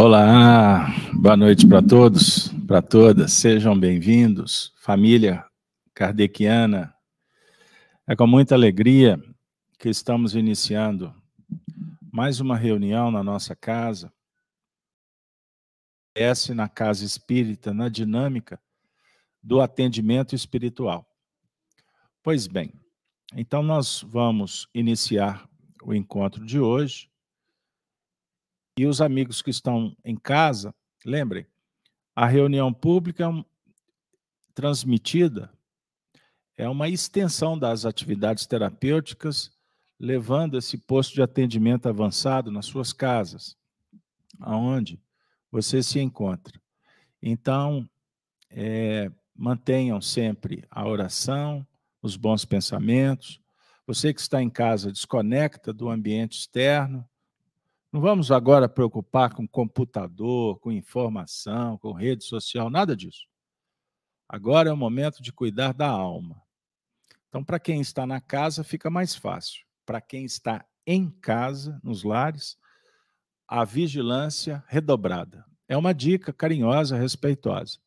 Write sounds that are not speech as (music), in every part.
Olá, boa noite para todos, para todas, sejam bem-vindos, família kardeciana. É com muita alegria que estamos iniciando mais uma reunião na nossa casa, essa na Casa Espírita, na dinâmica do atendimento espiritual. Pois bem, então nós vamos iniciar o encontro de hoje. E os amigos que estão em casa, lembrem, a reunião pública transmitida é uma extensão das atividades terapêuticas, levando esse posto de atendimento avançado nas suas casas, aonde você se encontra. Então, é, mantenham sempre a oração, os bons pensamentos. Você que está em casa, desconecta do ambiente externo. Não vamos agora preocupar com computador, com informação, com rede social, nada disso. Agora é o momento de cuidar da alma. Então, para quem está na casa, fica mais fácil. Para quem está em casa, nos lares, a vigilância redobrada. É uma dica carinhosa, respeitosa.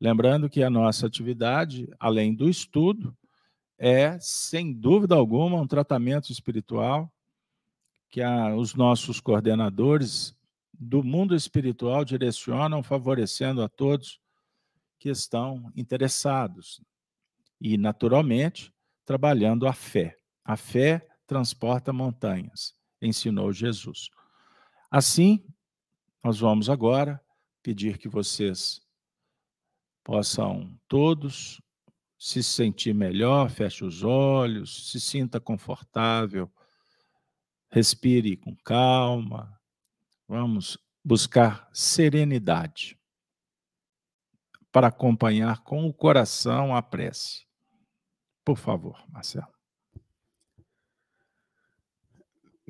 Lembrando que a nossa atividade, além do estudo, é, sem dúvida alguma, um tratamento espiritual que a, os nossos coordenadores do mundo espiritual direcionam, favorecendo a todos que estão interessados. E, naturalmente, trabalhando a fé. A fé transporta montanhas, ensinou Jesus. Assim, nós vamos agora pedir que vocês possam todos se sentir melhor, feche os olhos, se sinta confortável, respire com calma. Vamos buscar serenidade para acompanhar com o coração a prece. Por favor, Marcelo.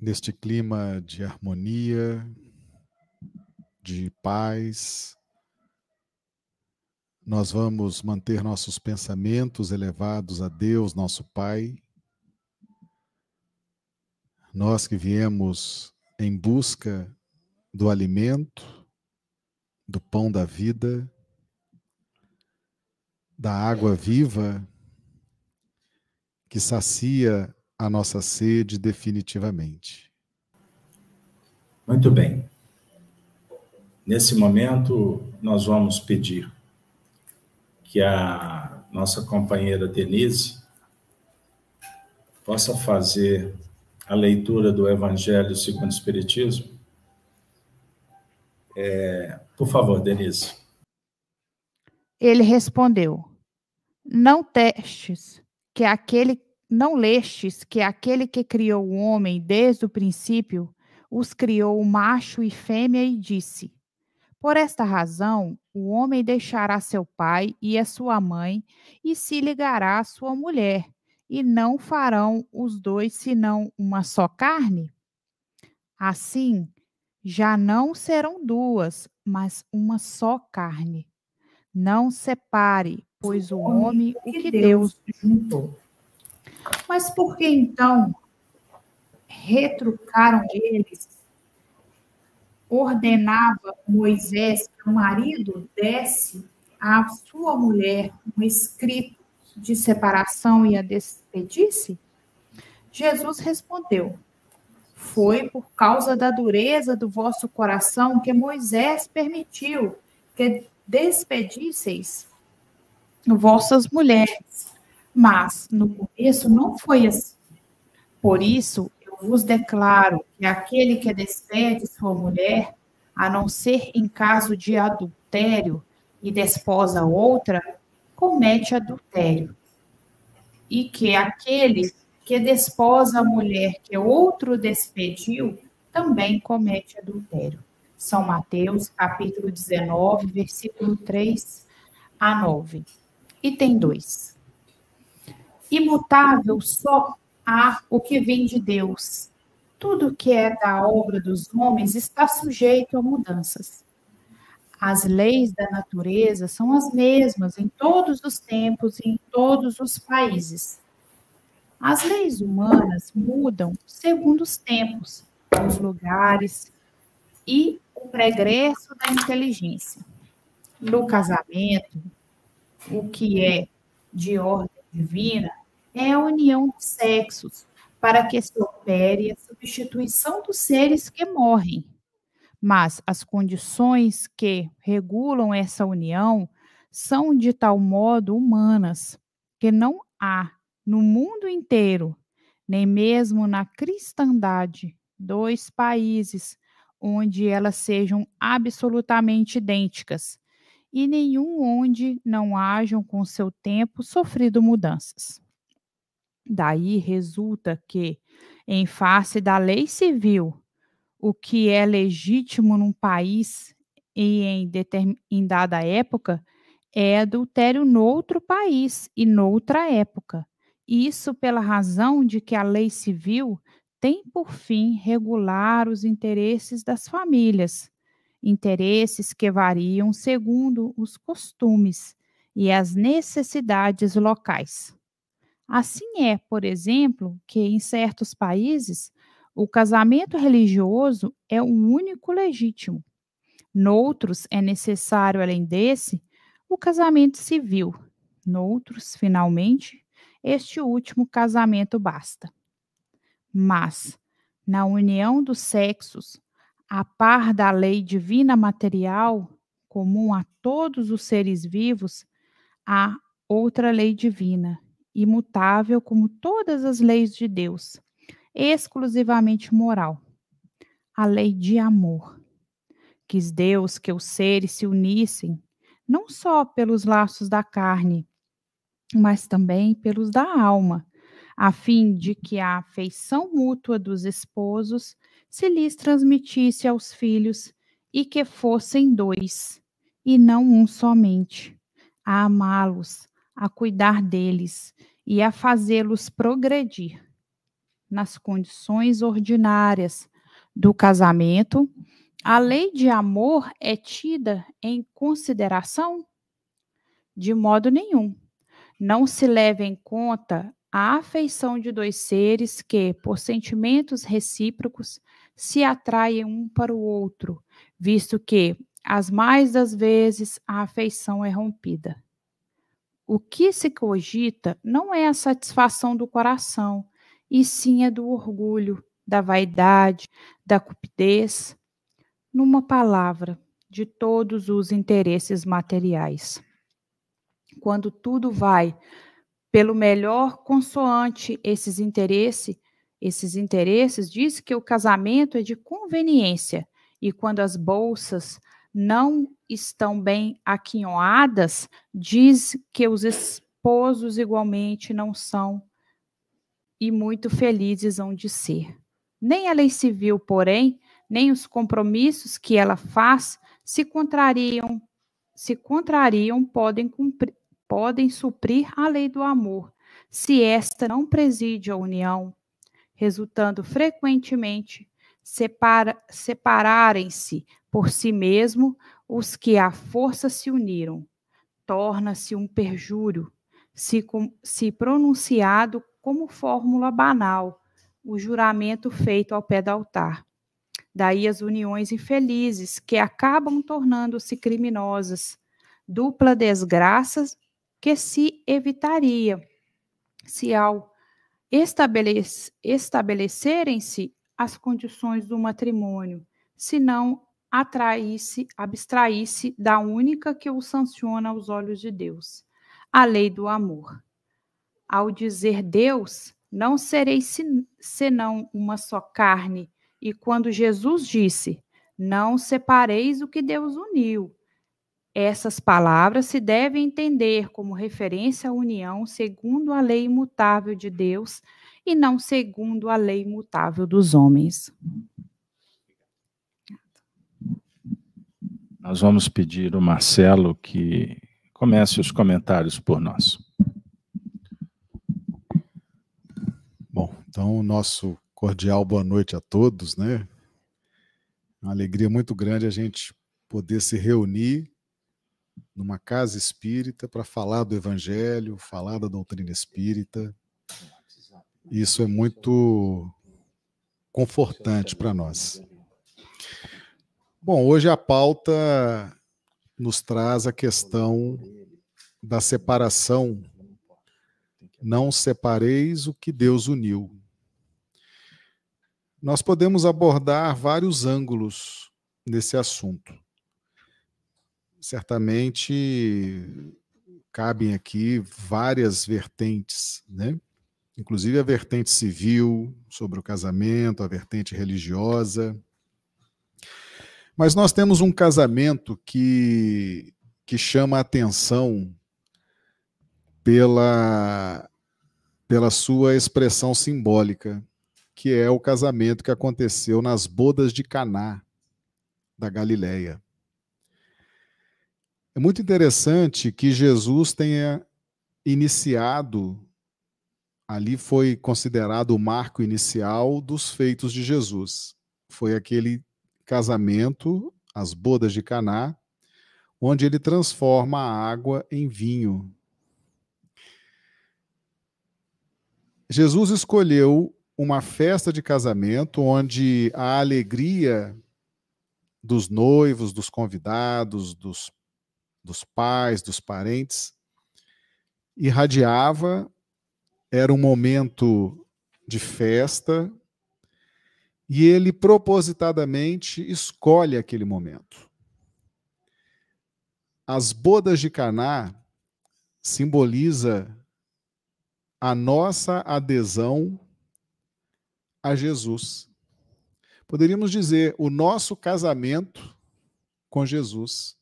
Neste clima de harmonia, de paz, nós vamos manter nossos pensamentos elevados a Deus, nosso Pai. Nós que viemos em busca do alimento, do pão da vida, da água viva que sacia a nossa sede definitivamente. Muito bem. Nesse momento, nós vamos pedir que a nossa companheira Denise possa fazer a leitura do Evangelho segundo o Espiritismo. É, por favor, Denise. Ele respondeu: Não testes que aquele não lestes que aquele que criou o homem desde o princípio os criou macho e fêmea e disse: por esta razão, o homem deixará seu pai e a sua mãe e se ligará à sua mulher, e não farão os dois senão uma só carne? Assim, já não serão duas, mas uma só carne. Não separe, pois o homem o que Deus juntou. Mas por que então retrucaram eles ordenava Moisés que o marido desse à sua mulher um escrito de separação e a despedisse? Jesus respondeu: Foi por causa da dureza do vosso coração que Moisés permitiu que despedisseis vossas mulheres. Mas no começo não foi assim. Por isso, vos declaro que aquele que despede sua mulher, a não ser em caso de adultério, e desposa outra, comete adultério. E que aquele que desposa a mulher que outro despediu, também comete adultério. São Mateus, capítulo 19, versículo 3 a 9. Item 2. Imutável só há o que vem de Deus. Tudo que é da obra dos homens está sujeito a mudanças. As leis da natureza são as mesmas em todos os tempos e em todos os países. As leis humanas mudam segundo os tempos, os lugares e o pregresso da inteligência. No casamento, o que é de ordem divina é a união dos sexos, para que se opere a substituição dos seres que morrem. Mas as condições que regulam essa união são de tal modo humanas que não há no mundo inteiro, nem mesmo na cristandade, dois países onde elas sejam absolutamente idênticas e nenhum onde não hajam com seu tempo sofrido mudanças. Daí resulta que, em face da lei civil, o que é legítimo num país e em, em dada época é adultério noutro país e noutra época. Isso pela razão de que a lei civil tem por fim regular os interesses das famílias, interesses que variam segundo os costumes e as necessidades locais. Assim é, por exemplo, que em certos países o casamento religioso é o único legítimo. Noutros é necessário, além desse, o casamento civil. Noutros, finalmente, este último casamento basta. Mas, na união dos sexos, a par da lei divina material, comum a todos os seres vivos, há outra lei divina, imutável como todas as leis de Deus, exclusivamente moral. A lei de amor. Quis Deus que os seres se unissem, não só pelos laços da carne, mas também pelos da alma, a fim de que a afeição mútua dos esposos se lhes transmitisse aos filhos e que fossem dois, e não um somente, a amá-los, a cuidar deles e a fazê-los progredir nas condições ordinárias do casamento, a lei de amor é tida em consideração? De modo nenhum. Não se leva em conta a afeição de dois seres que, por sentimentos recíprocos, se atraem um para o outro, visto que, as mais das vezes, a afeição é rompida. O que se cogita não é a satisfação do coração, e sim a do orgulho, da vaidade, da cupidez, numa palavra, de todos os interesses materiais. Quando tudo vai pelo melhor consoante esses interesses, esses interesses diz que o casamento é de conveniência e quando as bolsas não estão bem aquinhoadas, diz que os esposos igualmente não são e muito felizes hão de ser. Nem a lei civil, porém, nem os compromissos que ela faz se contrariam, se contrariam podem cumprir, podem suprir a lei do amor, se esta não preside a união, resultando frequentemente separa, separarem-se por si mesmo os que à força se uniram. Torna-se um perjúrio, se, se pronunciado como fórmula banal, o juramento feito ao pé do altar. Daí as uniões infelizes, que acabam tornando-se criminosas, dupla desgraça que se evitaria se ao estabelec estabelecerem-se as condições do matrimônio, se não atraísse, abstraísse da única que o sanciona aos olhos de Deus, a lei do amor. Ao dizer Deus, não sereis senão uma só carne, e quando Jesus disse, não separeis o que Deus uniu, essas palavras se devem entender como referência à união segundo a lei imutável de Deus e não segundo a lei imutável dos homens. Nós vamos pedir ao Marcelo que comece os comentários por nós. Bom, então, nosso cordial boa noite a todos, né? Uma alegria muito grande a gente poder se reunir numa casa espírita para falar do evangelho, falar da doutrina espírita. Isso é muito confortante para nós. Bom, hoje a pauta nos traz a questão da separação. Não separeis o que Deus uniu. Nós podemos abordar vários ângulos nesse assunto. Certamente cabem aqui várias vertentes, né? Inclusive a vertente civil sobre o casamento, a vertente religiosa. Mas nós temos um casamento que, que chama a atenção pela, pela sua expressão simbólica que é o casamento que aconteceu nas bodas de Caná da Galileia. É muito interessante que Jesus tenha iniciado ali foi considerado o marco inicial dos feitos de Jesus. Foi aquele casamento, as bodas de Caná, onde ele transforma a água em vinho. Jesus escolheu uma festa de casamento onde a alegria dos noivos, dos convidados, dos, dos pais, dos parentes, irradiava, era um momento de festa, e ele propositadamente escolhe aquele momento. As bodas de Caná simboliza a nossa adesão a Jesus. Poderíamos dizer o nosso casamento com Jesus.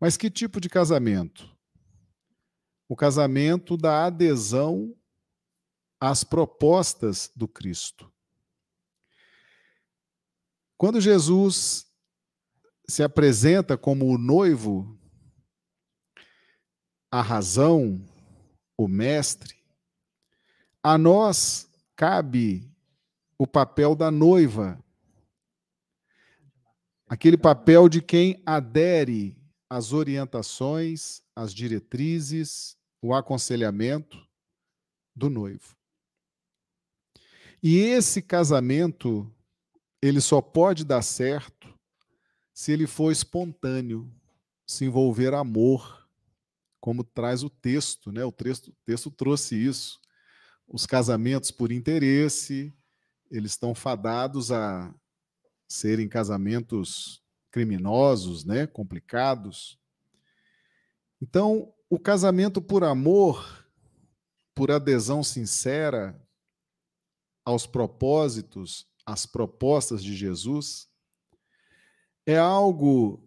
Mas que tipo de casamento? O casamento da adesão às propostas do Cristo. Quando Jesus se apresenta como o noivo, a razão, o mestre, a nós cabe o papel da noiva, aquele papel de quem adere às orientações, às diretrizes, o aconselhamento do noivo. E esse casamento, ele só pode dar certo se ele for espontâneo, se envolver amor, como traz o texto, né? O texto, o texto trouxe isso os casamentos por interesse, eles estão fadados a serem casamentos criminosos, né, complicados. Então, o casamento por amor, por adesão sincera aos propósitos, às propostas de Jesus, é algo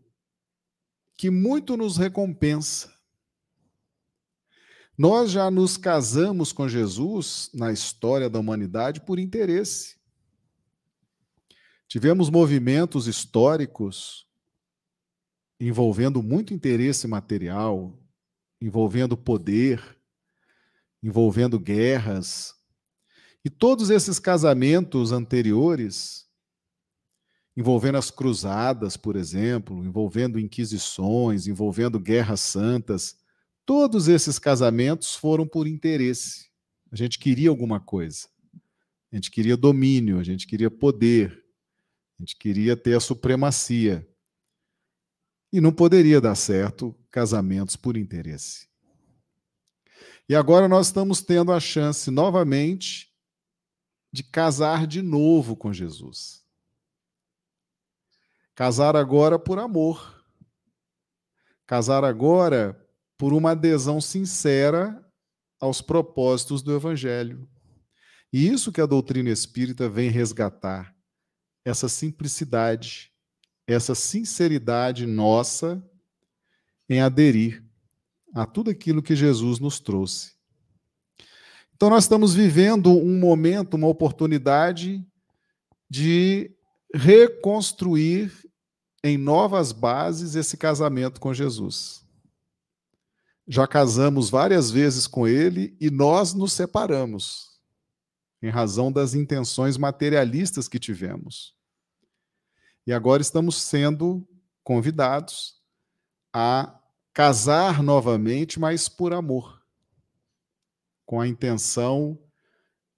que muito nos recompensa. Nós já nos casamos com Jesus na história da humanidade por interesse. Tivemos movimentos históricos envolvendo muito interesse material, envolvendo poder, envolvendo guerras. E todos esses casamentos anteriores, envolvendo as cruzadas, por exemplo, envolvendo inquisições, envolvendo guerras santas, Todos esses casamentos foram por interesse. A gente queria alguma coisa. A gente queria domínio, a gente queria poder, a gente queria ter a supremacia. E não poderia dar certo casamentos por interesse. E agora nós estamos tendo a chance novamente de casar de novo com Jesus. Casar agora por amor. Casar agora por uma adesão sincera aos propósitos do Evangelho. E isso que a doutrina espírita vem resgatar, essa simplicidade, essa sinceridade nossa em aderir a tudo aquilo que Jesus nos trouxe. Então, nós estamos vivendo um momento, uma oportunidade de reconstruir em novas bases esse casamento com Jesus já casamos várias vezes com ele e nós nos separamos, em razão das intenções materialistas que tivemos. E agora estamos sendo convidados a casar novamente, mas por amor, com a intenção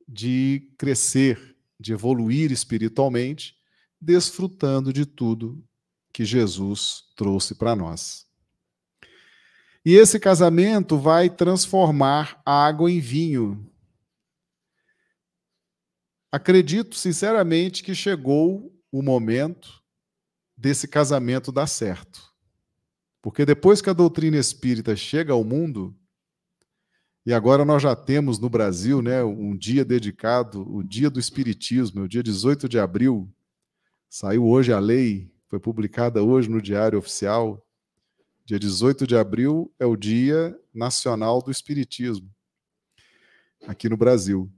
de crescer, de evoluir espiritualmente, desfrutando de tudo que Jesus trouxe para nós. E esse casamento vai transformar água em vinho. Acredito sinceramente que chegou o momento desse casamento dar certo. Porque depois que a doutrina espírita chega ao mundo, e agora nós já temos no Brasil né, um dia dedicado, o Dia do Espiritismo, o dia 18 de abril. Saiu hoje a lei, foi publicada hoje no Diário Oficial. Dia 18 de abril é o Dia Nacional do Espiritismo, aqui no Brasil.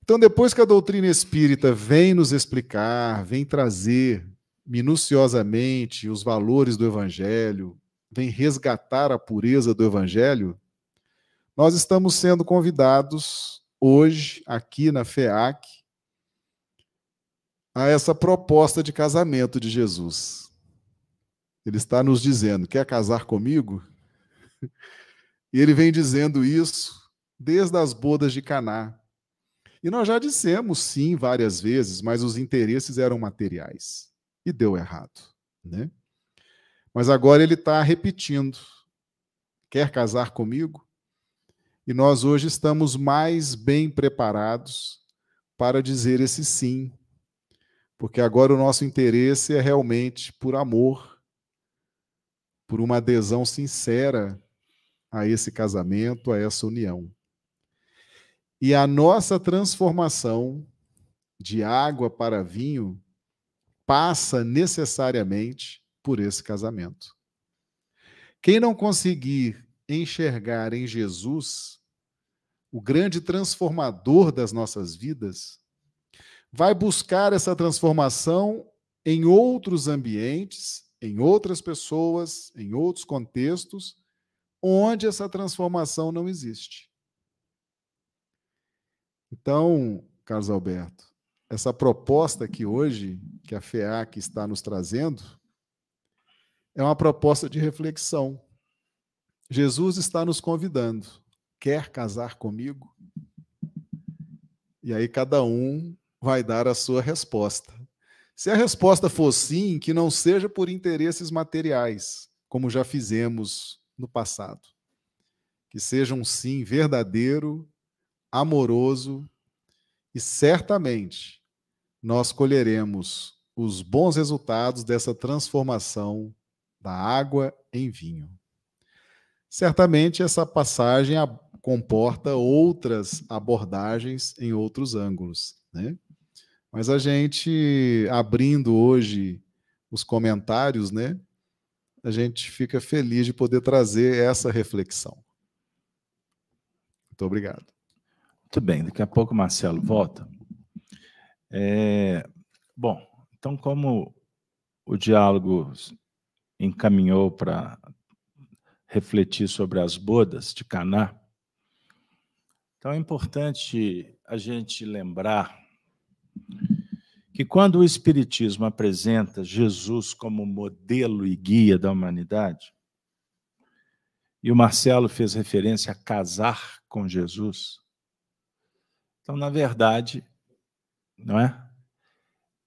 Então, depois que a doutrina espírita vem nos explicar, vem trazer minuciosamente os valores do Evangelho, vem resgatar a pureza do Evangelho, nós estamos sendo convidados hoje, aqui na FEAC, a essa proposta de casamento de Jesus. Ele está nos dizendo: quer casar comigo? E ele vem dizendo isso desde as bodas de Caná. E nós já dissemos sim várias vezes, mas os interesses eram materiais e deu errado, né? Mas agora ele está repetindo: quer casar comigo? E nós hoje estamos mais bem preparados para dizer esse sim, porque agora o nosso interesse é realmente por amor, por uma adesão sincera a esse casamento, a essa união. E a nossa transformação de água para vinho passa necessariamente por esse casamento. Quem não conseguir enxergar em Jesus o grande transformador das nossas vidas, vai buscar essa transformação em outros ambientes, em outras pessoas, em outros contextos, onde essa transformação não existe. Então, Carlos Alberto, essa proposta que hoje, que a FEAC está nos trazendo, é uma proposta de reflexão. Jesus está nos convidando. Quer casar comigo? E aí cada um vai dar a sua resposta. Se a resposta for sim, que não seja por interesses materiais, como já fizemos no passado. Que seja um sim verdadeiro, amoroso e certamente nós colheremos os bons resultados dessa transformação da água em vinho. Certamente essa passagem comporta outras abordagens em outros ângulos, né? Mas a gente abrindo hoje os comentários, né? A gente fica feliz de poder trazer essa reflexão. Muito obrigado. Muito bem, daqui a pouco o Marcelo volta. É, bom, então, como o diálogo encaminhou para refletir sobre as bodas de Caná. Então é importante a gente lembrar que quando o Espiritismo apresenta Jesus como modelo e guia da humanidade, e o Marcelo fez referência a casar com Jesus, então, na verdade, não é?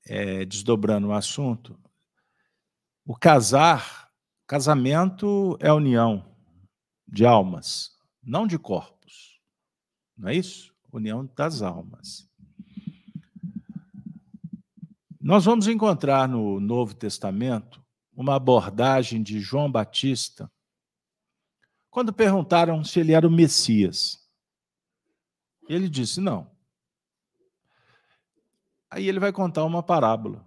é desdobrando o assunto, o casar Casamento é união de almas, não de corpos. Não é isso? União das almas. Nós vamos encontrar no Novo Testamento uma abordagem de João Batista quando perguntaram se ele era o Messias. Ele disse: não. Aí ele vai contar uma parábola.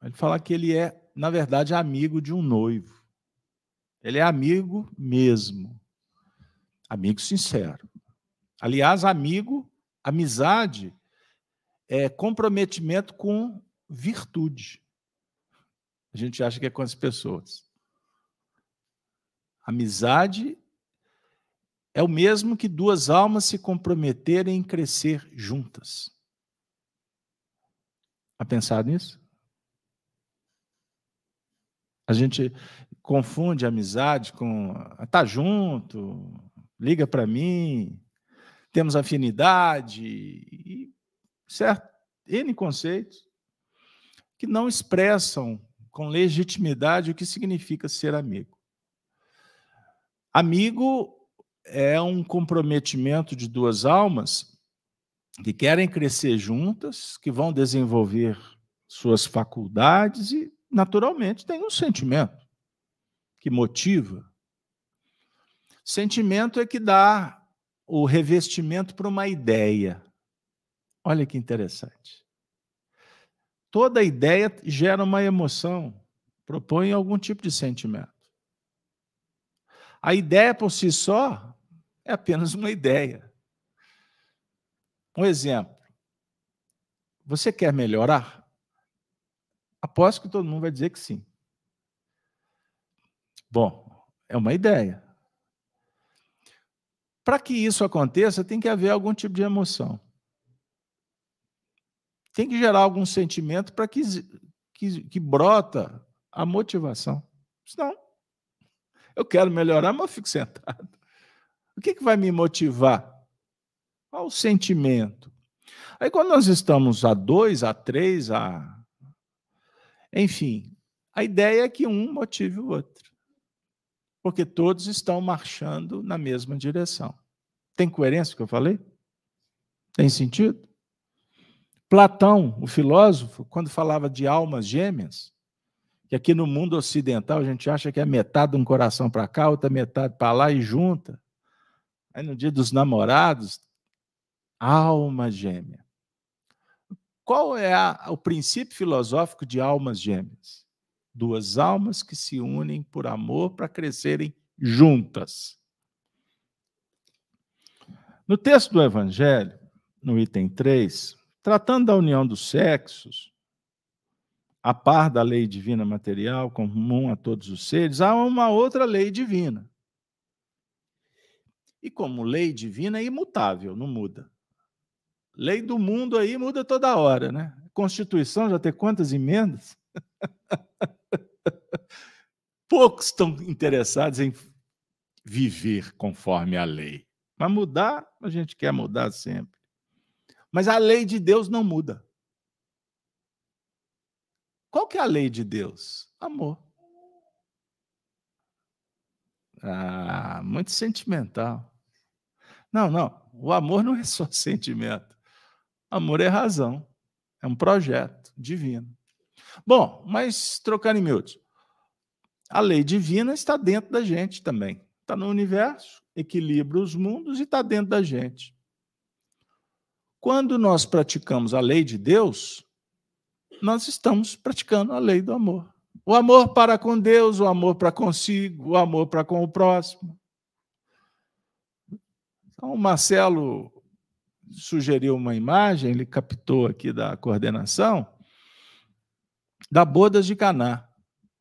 Ele fala que ele é, na verdade, amigo de um noivo. Ele é amigo mesmo. Amigo sincero. Aliás, amigo, amizade é comprometimento com virtude. A gente acha que é com as pessoas. Amizade é o mesmo que duas almas se comprometerem em crescer juntas. A pensar nisso? A gente confunde amizade com tá junto, liga para mim, temos afinidade, e, certo? N conceitos. Que não expressam com legitimidade o que significa ser amigo. Amigo é um comprometimento de duas almas que querem crescer juntas, que vão desenvolver suas faculdades e, naturalmente, tem um sentimento que motiva. Sentimento é que dá o revestimento para uma ideia. Olha que interessante. Toda ideia gera uma emoção, propõe algum tipo de sentimento. A ideia por si só é apenas uma ideia. Um exemplo. Você quer melhorar? Aposto que todo mundo vai dizer que sim. Bom, é uma ideia. Para que isso aconteça, tem que haver algum tipo de emoção. Tem que gerar algum sentimento para que, que, que brota a motivação. Senão, eu quero melhorar, mas eu fico (laughs) sentado. O que, que vai me motivar? Qual o sentimento? Aí, quando nós estamos a dois, a três, a. Enfim, a ideia é que um motive o outro. Porque todos estão marchando na mesma direção. Tem coerência o que eu falei? Tem sentido? Platão, o filósofo, quando falava de almas gêmeas, que aqui no mundo ocidental a gente acha que é metade de um coração para cá, outra metade para lá e junta. Aí no dia dos namorados, alma gêmea. Qual é a, o princípio filosófico de almas gêmeas? Duas almas que se unem por amor para crescerem juntas. No texto do Evangelho, no item 3, tratando da união dos sexos, a par da lei divina material, comum a todos os seres, há uma outra lei divina. E como lei divina é imutável, não muda. Lei do mundo aí muda toda hora, né? Constituição já tem quantas emendas? (laughs) Poucos estão interessados em viver conforme a lei. Mas mudar, a gente quer mudar sempre. Mas a lei de Deus não muda. Qual que é a lei de Deus? Amor. Ah, muito sentimental. Não, não. O amor não é só (laughs) sentimento. Amor é razão. É um projeto divino. Bom, mas trocando em miúdos. A lei divina está dentro da gente também. Está no universo, equilibra os mundos e está dentro da gente. Quando nós praticamos a lei de Deus, nós estamos praticando a lei do amor. O amor para com Deus, o amor para consigo, o amor para com o próximo. Então, o Marcelo sugeriu uma imagem, ele captou aqui da coordenação, da Bodas de Caná,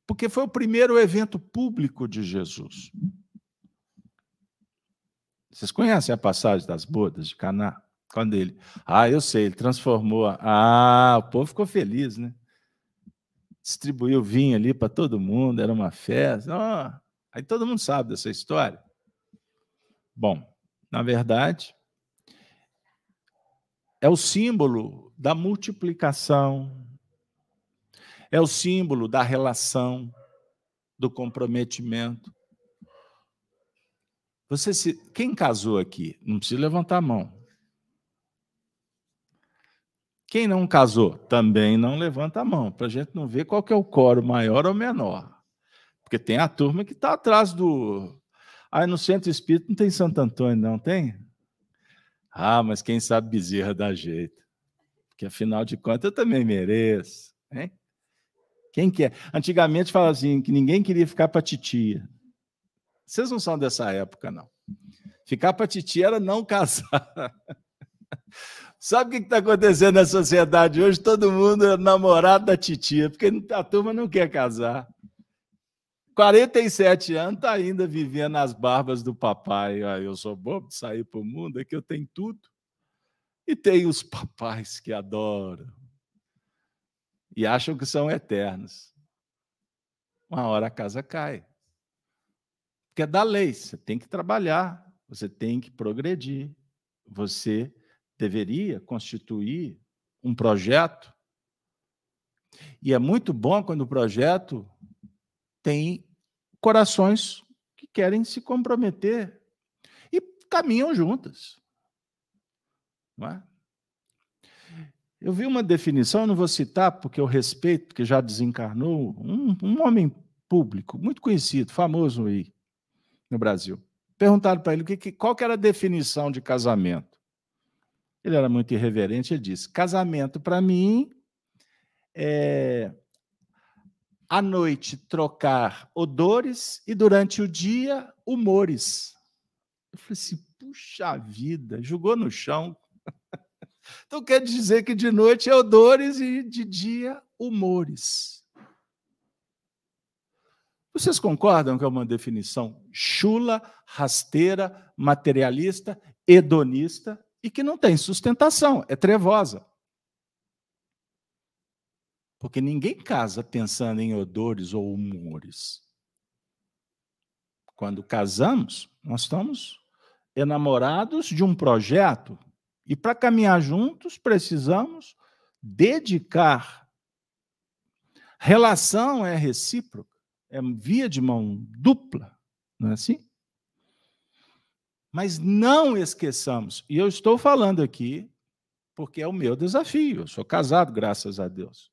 porque foi o primeiro evento público de Jesus. Vocês conhecem a passagem das bodas de Caná? Quando ele. Ah, eu sei, ele transformou. Ah, o povo ficou feliz, né? Distribuiu vinho ali para todo mundo, era uma festa. Oh, aí todo mundo sabe dessa história. Bom, na verdade, é o símbolo da multiplicação, é o símbolo da relação, do comprometimento. Você se, quem casou aqui? Não precisa levantar a mão. Quem não casou também não levanta a mão, para a gente não ver qual que é o coro maior ou menor. Porque tem a turma que está atrás do. Ah, no centro espírita não tem Santo Antônio, não tem? Ah, mas quem sabe Bezerra dá jeito. Porque afinal de contas eu também mereço. Hein? Quem quer? Antigamente falava assim que ninguém queria ficar para titia. Vocês não são dessa época, não. Ficar para titia era não (laughs) casar. Sabe o que está acontecendo na sociedade hoje? Todo mundo é namorado da titia, porque a turma não quer casar. 47 anos, está ainda vivendo as barbas do papai. Ah, eu sou bobo de sair para o mundo, é que eu tenho tudo. E tem os papais que adoram. E acham que são eternos. Uma hora a casa cai. Porque é da lei, você tem que trabalhar, você tem que progredir, você deveria constituir um projeto E é muito bom quando o projeto tem corações que querem se comprometer e caminham juntas. Não é? Eu vi uma definição, não vou citar porque eu respeito, porque já desencarnou, um, um homem público, muito conhecido, famoso aí no Brasil. Perguntaram para ele que, qual que era a definição de casamento. Ele era muito irreverente, ele disse: casamento para mim é à noite trocar odores e durante o dia humores. Eu falei assim, puxa vida, jogou no chão. (laughs) Então quer dizer que de noite é odores e de dia humores. Vocês concordam que é uma definição chula, rasteira, materialista, hedonista e que não tem sustentação, é trevosa? Porque ninguém casa pensando em odores ou humores. Quando casamos, nós estamos enamorados de um projeto e para caminhar juntos, precisamos dedicar. Relação é recíproca, é via de mão dupla, não é assim? Mas não esqueçamos, e eu estou falando aqui porque é o meu desafio. Eu sou casado, graças a Deus.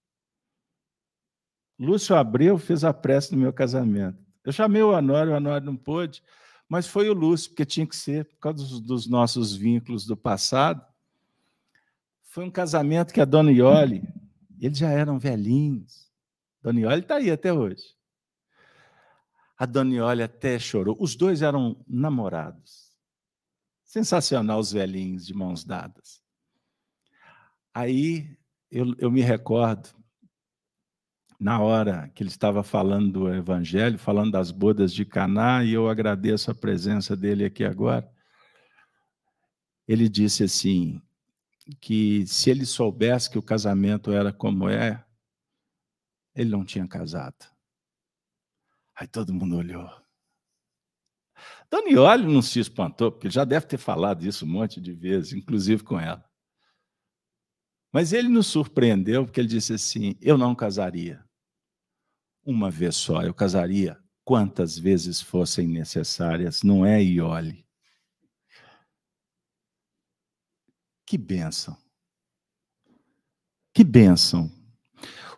Lúcio Abreu fez a prece no meu casamento. Eu chamei o Anório, o Anório não pôde, mas foi o Lúcio, porque tinha que ser, por causa dos, dos nossos vínculos do passado. Foi um casamento que a dona Iole, eles já eram velhinhos. Dona Iole está aí até hoje. A dona Iole até chorou. Os dois eram namorados. Sensacional os velhinhos de mãos dadas. Aí eu, eu me recordo, na hora que ele estava falando do Evangelho, falando das bodas de Caná, e eu agradeço a presença dele aqui agora. Ele disse assim: que se ele soubesse que o casamento era como é, ele não tinha casado. Aí todo mundo olhou. Danioli não se espantou, porque já deve ter falado isso um monte de vezes, inclusive com ela. Mas ele nos surpreendeu, porque ele disse assim: Eu não casaria uma vez só, eu casaria quantas vezes fossem necessárias, não é Iole. Que bênção. Que bênção.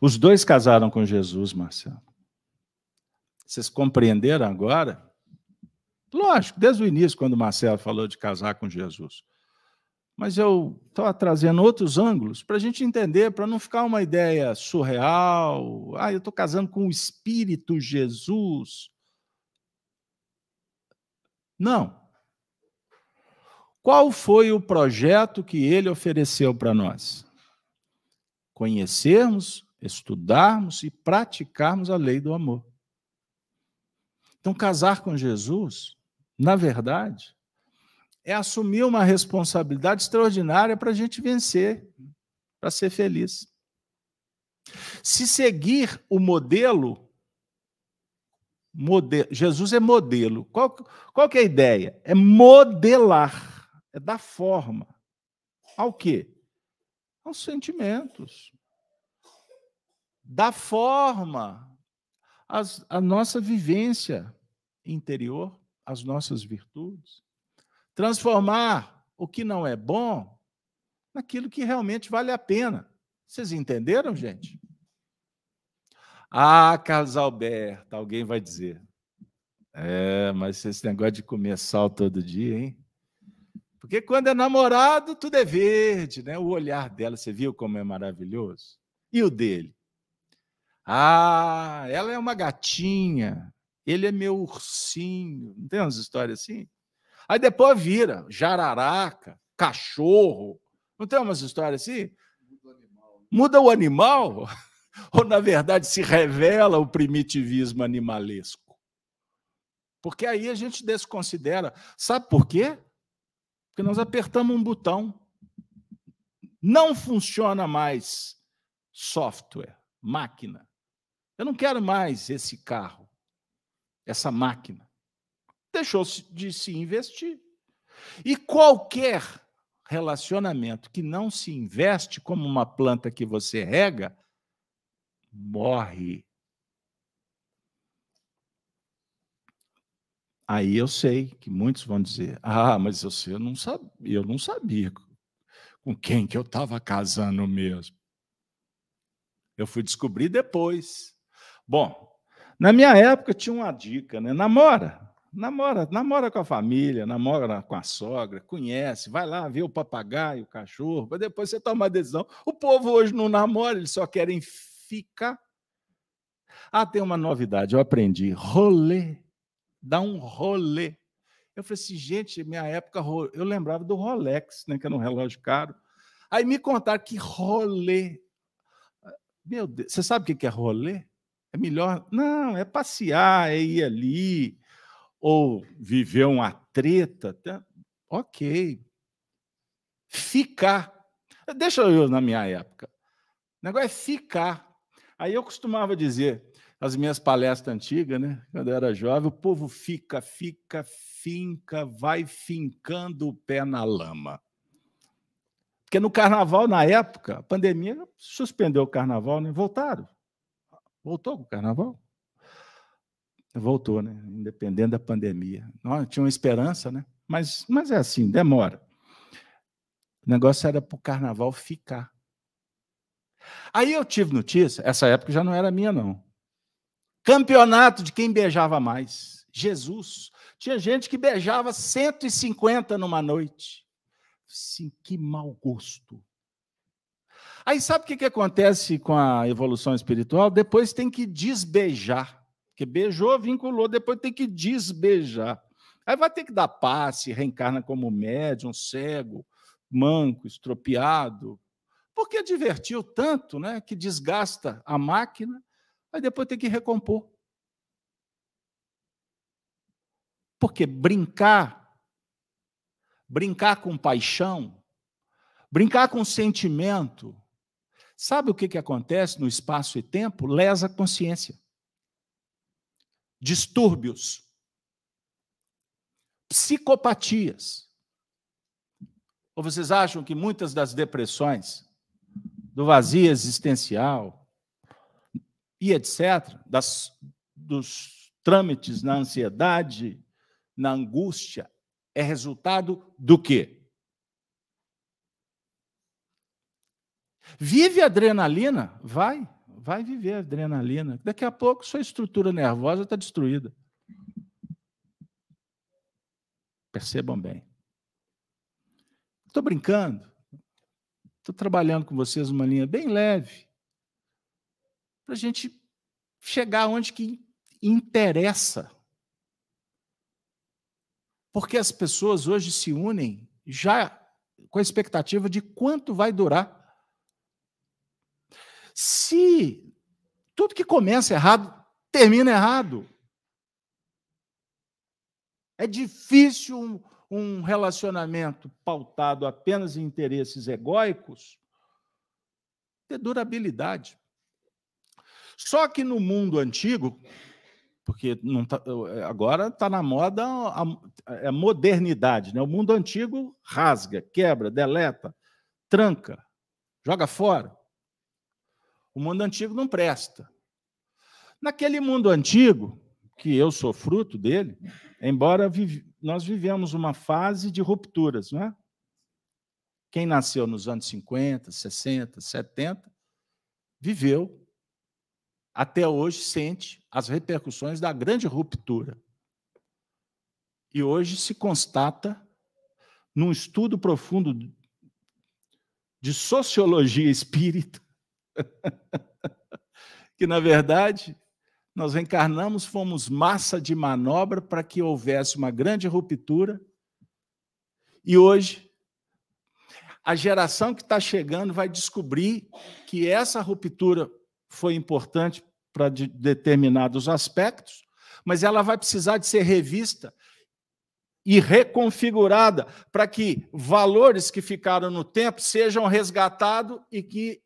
Os dois casaram com Jesus, Marcelo. Vocês compreenderam agora? Lógico, desde o início, quando o Marcelo falou de casar com Jesus. Mas eu estou trazendo outros ângulos para a gente entender, para não ficar uma ideia surreal. Ah, eu estou casando com o Espírito Jesus. Não. Qual foi o projeto que ele ofereceu para nós? Conhecermos, estudarmos e praticarmos a lei do amor. Então, casar com Jesus, na verdade, é assumir uma responsabilidade extraordinária para a gente vencer, para ser feliz. Se seguir o modelo, modelo Jesus é modelo. Qual, qual que é a ideia? É modelar é dar forma. Ao quê? Aos sentimentos. Dar forma à nossa vivência interior, às nossas virtudes. Transformar o que não é bom naquilo que realmente vale a pena. Vocês entenderam, gente? Ah, Carlos Alberto, alguém vai dizer. É, mas esse negócio de comer sal todo dia, hein? Porque quando é namorado, tudo é verde, né? O olhar dela, você viu como é maravilhoso? E o dele? Ah, ela é uma gatinha, ele é meu ursinho. Não tem umas histórias assim? Aí depois vira jararaca, cachorro. Não tem umas histórias assim? Muda o animal? (laughs) Ou, na verdade, se revela o primitivismo animalesco? Porque aí a gente desconsidera. Sabe por quê? Porque nós apertamos um botão. Não funciona mais software, máquina. Eu não quero mais esse carro, essa máquina. Deixou de se investir. E qualquer relacionamento que não se investe como uma planta que você rega, morre. Aí eu sei que muitos vão dizer: "Ah, mas eu não sabia, eu não sabia com quem que eu estava casando mesmo". Eu fui descobrir depois. Bom, na minha época tinha uma dica, né? Namora. Namora, namora com a família, namora com a sogra, conhece, vai lá ver o papagaio, o cachorro, para depois você tomar a decisão. O povo hoje não namora, eles só querem ficar. Ah, tem uma novidade, eu aprendi. Rolê. Dá um rolê. Eu falei assim, gente, minha época, eu lembrava do Rolex, né, que era um relógio caro. Aí me contaram que rolê. Meu Deus, você sabe o que é rolê? É melhor. Não, é passear, é ir ali, ou viver uma treta. Tá? Ok. Ficar. Deixa eu na minha época. O negócio é ficar. Aí eu costumava dizer, as minhas palestras antigas, né? Quando eu era jovem, o povo fica, fica, finca, vai fincando o pé na lama. Porque no carnaval, na época, a pandemia suspendeu o carnaval, né? Voltaram. Voltou com o carnaval? Voltou, né? Independente da pandemia. Não, tinha uma esperança, né? Mas, mas é assim, demora. O negócio era para o carnaval ficar. Aí eu tive notícia, essa época já não era minha, não. Campeonato de quem beijava mais. Jesus. Tinha gente que beijava 150 numa noite. Sim, que mau gosto. Aí sabe o que, que acontece com a evolução espiritual? Depois tem que desbeijar. Porque beijou, vinculou, depois tem que desbeijar. Aí vai ter que dar passe, reencarna como médium, cego, manco, estropiado. Porque divertiu tanto, né, que desgasta a máquina, aí depois tem que recompor. Porque brincar brincar com paixão, brincar com sentimento. Sabe o que, que acontece no espaço e tempo? Lesa consciência. Distúrbios. Psicopatias. Ou vocês acham que muitas das depressões, do vazio existencial e etc., das, dos trâmites na ansiedade, na angústia, é resultado do quê? Vive adrenalina? Vai, vai viver adrenalina. Daqui a pouco sua estrutura nervosa está destruída. Percebam bem. Estou brincando. Estou trabalhando com vocês uma linha bem leve. Para a gente chegar onde que interessa. Porque as pessoas hoje se unem já com a expectativa de quanto vai durar. Se tudo que começa errado termina errado. É difícil um, um relacionamento pautado apenas em interesses egóicos ter durabilidade. Só que no mundo antigo, porque tá, agora está na moda a, a, a, modernidade. Né? O mundo antigo rasga, quebra, deleta, tranca, joga fora. O mundo antigo não presta. Naquele mundo antigo, que eu sou fruto dele, embora vive, nós vivemos uma fase de rupturas, não é? Quem nasceu nos anos 50, 60, 70, viveu até hoje sente as repercussões da grande ruptura. E hoje se constata, num estudo profundo de sociologia espírita, (laughs) que, na verdade, nós encarnamos, fomos massa de manobra para que houvesse uma grande ruptura, e hoje a geração que está chegando vai descobrir que essa ruptura foi importante para de determinados aspectos, mas ela vai precisar de ser revista e reconfigurada para que valores que ficaram no tempo sejam resgatados e que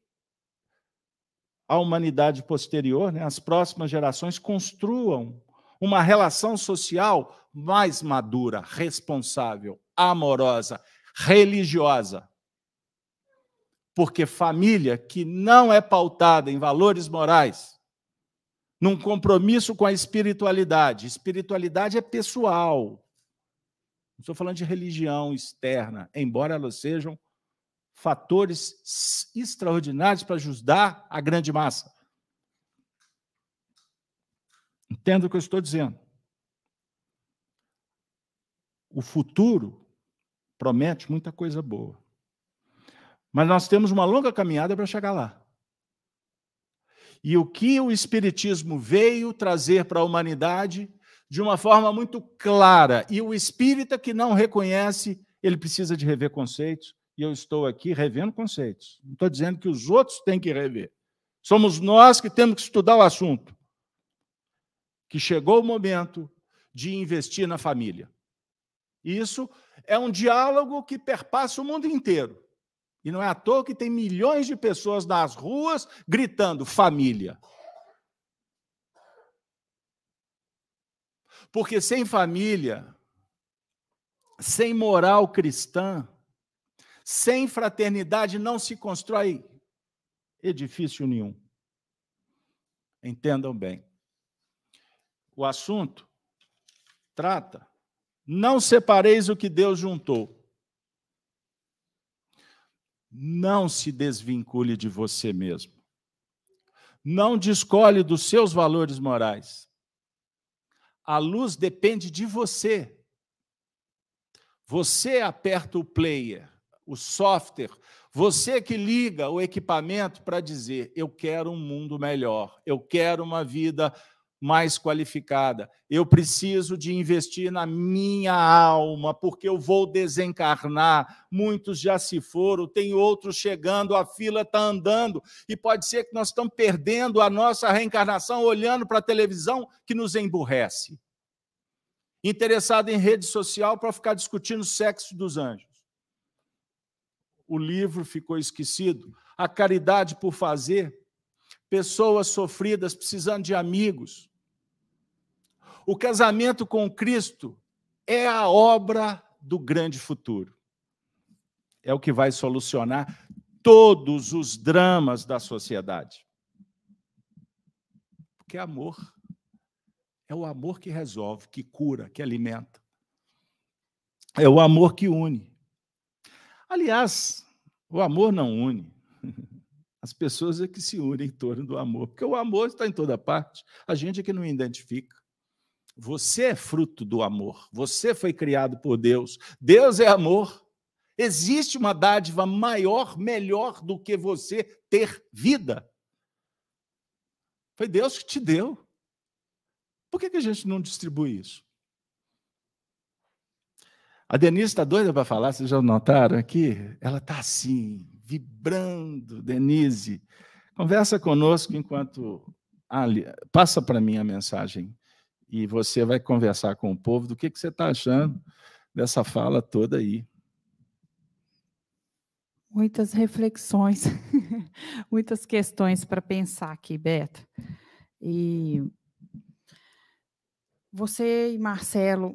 a humanidade posterior, né, as próximas gerações, construam uma relação social mais madura, responsável, amorosa, religiosa. Porque família que não é pautada em valores morais num compromisso com a espiritualidade. Espiritualidade é pessoal. Não estou falando de religião externa, embora elas sejam fatores extraordinários para ajudar a grande massa. Entenda o que eu estou dizendo. O futuro promete muita coisa boa. Mas nós temos uma longa caminhada para chegar lá. E o que o Espiritismo veio trazer para a humanidade de uma forma muito clara. E o espírita que não reconhece, ele precisa de rever conceitos. E eu estou aqui revendo conceitos. Não estou dizendo que os outros têm que rever. Somos nós que temos que estudar o assunto que chegou o momento de investir na família. Isso é um diálogo que perpassa o mundo inteiro. E não é à toa que tem milhões de pessoas nas ruas gritando família. Porque sem família, sem moral cristã, sem fraternidade não se constrói edifício nenhum. Entendam bem o assunto trata. Não separeis o que Deus juntou. Não se desvincule de você mesmo. Não descolhe dos seus valores morais. A luz depende de você. Você aperta o player, o software, você que liga o equipamento para dizer: eu quero um mundo melhor, eu quero uma vida mais qualificada. Eu preciso de investir na minha alma, porque eu vou desencarnar. Muitos já se foram, tem outros chegando, a fila está andando, e pode ser que nós estamos perdendo a nossa reencarnação olhando para a televisão que nos emburrece. Interessado em rede social para ficar discutindo o sexo dos anjos. O livro ficou esquecido. A caridade por fazer, pessoas sofridas precisando de amigos, o casamento com Cristo é a obra do grande futuro. É o que vai solucionar todos os dramas da sociedade. Porque amor. É o amor que resolve, que cura, que alimenta. É o amor que une. Aliás, o amor não une. (laughs) As pessoas é que se unem em torno do amor, porque o amor está em toda parte. A gente é que não identifica. Você é fruto do amor. Você foi criado por Deus. Deus é amor. Existe uma dádiva maior, melhor do que você ter vida. Foi Deus que te deu. Por que, a gente não distribui isso? A Denise está doida para falar, vocês já notaram aqui? Ela está assim, vibrando. Denise, conversa conosco enquanto. Ali, passa para mim a mensagem e você vai conversar com o povo do que, que você está achando dessa fala toda aí. Muitas reflexões, (laughs) muitas questões para pensar aqui, Beto. E você e Marcelo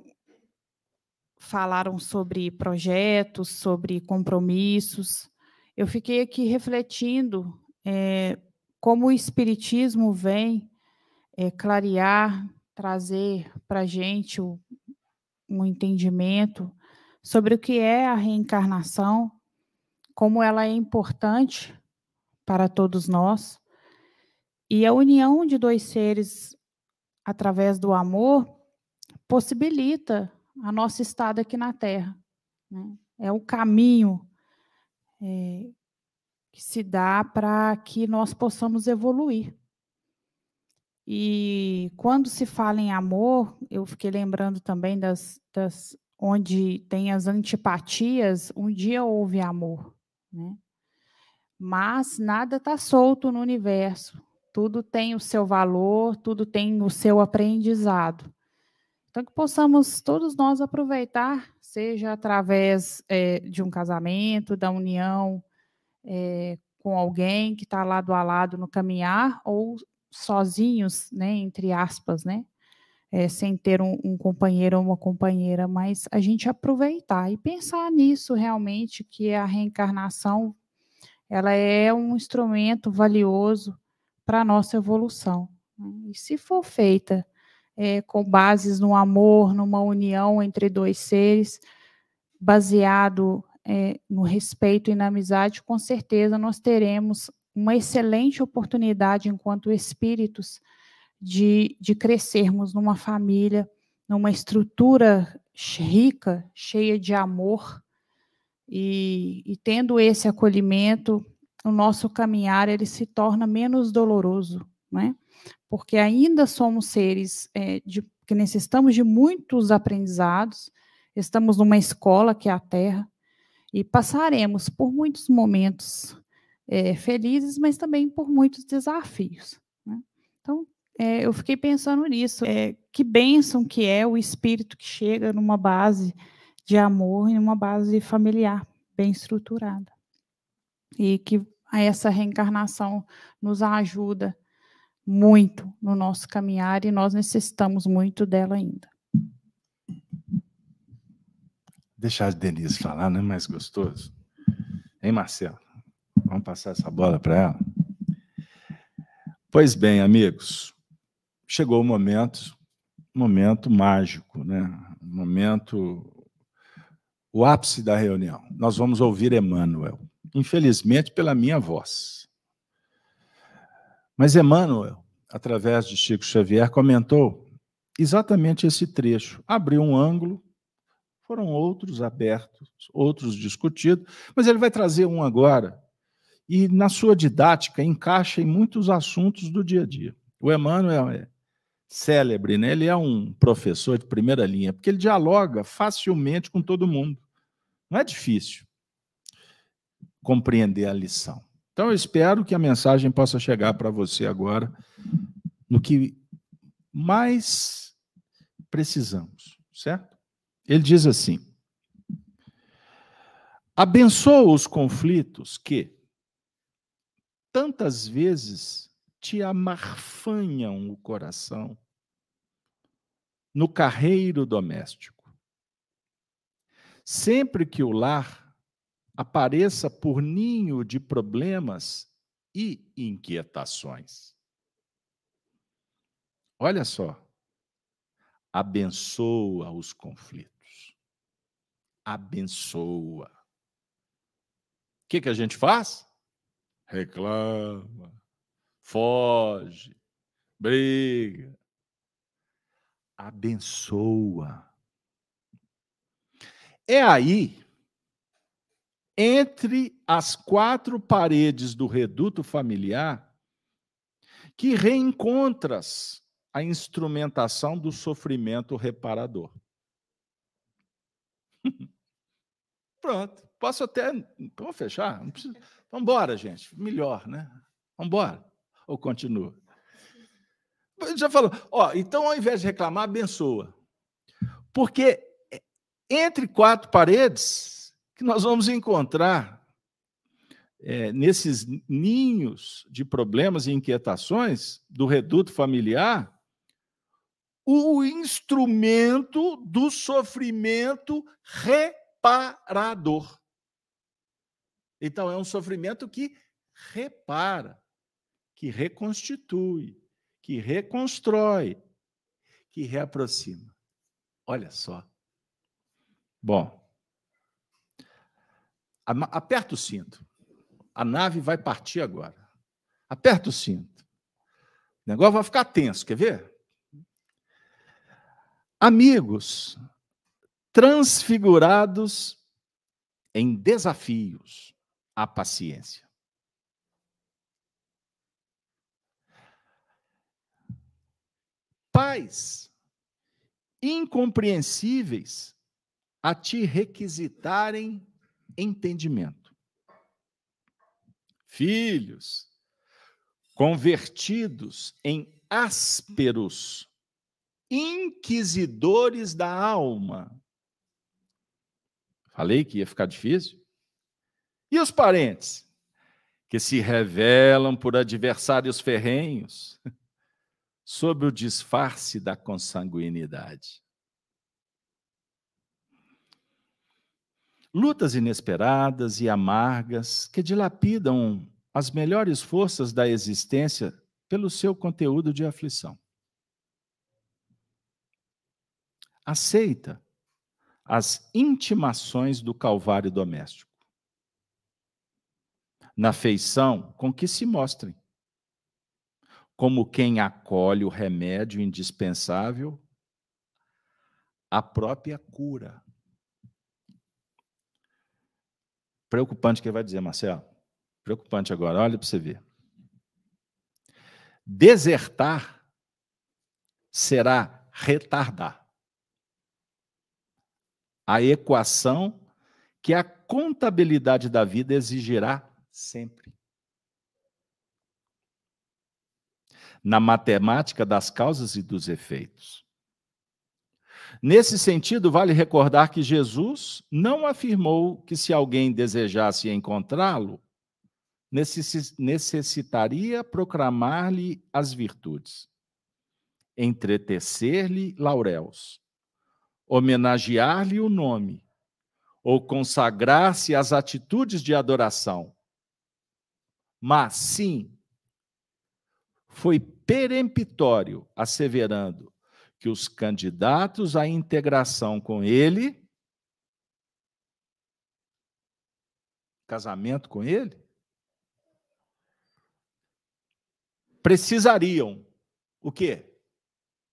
falaram sobre projetos, sobre compromissos. Eu fiquei aqui refletindo é, como o Espiritismo vem é, clarear trazer para a gente o, um entendimento sobre o que é a reencarnação, como ela é importante para todos nós. E a união de dois seres através do amor possibilita a nossa estada aqui na Terra. Né? É o caminho é, que se dá para que nós possamos evoluir. E quando se fala em amor, eu fiquei lembrando também das, das onde tem as antipatias, um dia houve amor, né? Mas nada está solto no universo. Tudo tem o seu valor, tudo tem o seu aprendizado. Então, que possamos todos nós aproveitar, seja através é, de um casamento, da união é, com alguém que está lado a lado no caminhar, ou sozinhos, né, entre aspas, né, é, sem ter um, um, companheiro ou uma companheira, mas a gente aproveitar e pensar nisso realmente, que a reencarnação ela é um instrumento valioso para a nossa evolução. Né? E se for feita é, com bases no amor, numa união entre dois seres, baseado é, no respeito e na amizade, com certeza nós teremos uma excelente oportunidade, enquanto espíritos, de, de crescermos numa família, numa estrutura rica, cheia de amor, e, e tendo esse acolhimento, o nosso caminhar ele se torna menos doloroso, né? Porque ainda somos seres é, de, que necessitamos de muitos aprendizados, estamos numa escola que é a Terra, e passaremos por muitos momentos é, felizes, mas também por muitos desafios. Né? Então, é, eu fiquei pensando nisso. É, que bênção que é o espírito que chega numa base de amor e numa base familiar bem estruturada. E que essa reencarnação nos ajuda muito no nosso caminhar e nós necessitamos muito dela ainda. Deixar a Denise falar, não é mais gostoso? Hein, Marcelo? Vamos passar essa bola para ela? Pois bem, amigos, chegou o momento, momento mágico, né? Momento, o ápice da reunião. Nós vamos ouvir Emmanuel, infelizmente pela minha voz. Mas Emmanuel, através de Chico Xavier, comentou exatamente esse trecho. Abriu um ângulo foram outros abertos, outros discutidos, mas ele vai trazer um agora. E na sua didática encaixa em muitos assuntos do dia a dia. O Emmanuel é célebre, né? ele é um professor de primeira linha, porque ele dialoga facilmente com todo mundo. Não é difícil compreender a lição. Então, eu espero que a mensagem possa chegar para você agora no que mais precisamos, certo? Ele diz assim: abençoa os conflitos que tantas vezes te amarfanham o coração no carreiro doméstico. Sempre que o lar apareça por ninho de problemas e inquietações. Olha só, abençoa os conflitos abençoa. O que, que a gente faz? Reclama, foge, briga. Abençoa. É aí, entre as quatro paredes do reduto familiar, que reencontras a instrumentação do sofrimento reparador. (laughs) Pronto. Posso até. Vamos fechar? Vamos embora, gente. Melhor, né? Vamos embora. Ou continua? Já falou. Ó, então, ao invés de reclamar, abençoa. Porque é, entre quatro paredes que nós vamos encontrar é, nesses ninhos de problemas e inquietações do reduto familiar o instrumento do sofrimento re reparador. Então, é um sofrimento que repara, que reconstitui, que reconstrói, que reaproxima. Olha só. Bom, aperta o cinto. A nave vai partir agora. Aperta o cinto. O negócio vai ficar tenso, quer ver? Amigos, transfigurados em desafios à paciência. Pais incompreensíveis a te requisitarem entendimento. Filhos convertidos em ásperos inquisidores da alma Falei que ia ficar difícil. E os parentes? Que se revelam por adversários ferrenhos, (laughs) sob o disfarce da consanguinidade. Lutas inesperadas e amargas que dilapidam as melhores forças da existência pelo seu conteúdo de aflição. Aceita as intimações do Calvário doméstico, na feição com que se mostrem, como quem acolhe o remédio indispensável, a própria cura. Preocupante que ele vai dizer, Marcelo. Preocupante agora, olha para você ver. Desertar será retardar a equação que a contabilidade da vida exigirá sempre. Na matemática das causas e dos efeitos. Nesse sentido, vale recordar que Jesus não afirmou que se alguém desejasse encontrá-lo, necessitaria proclamar-lhe as virtudes, entretecer-lhe lauréus, homenagear-lhe o nome, ou consagrar-se às atitudes de adoração. Mas, sim, foi peremptório, asseverando que os candidatos à integração com ele, casamento com ele, precisariam o quê?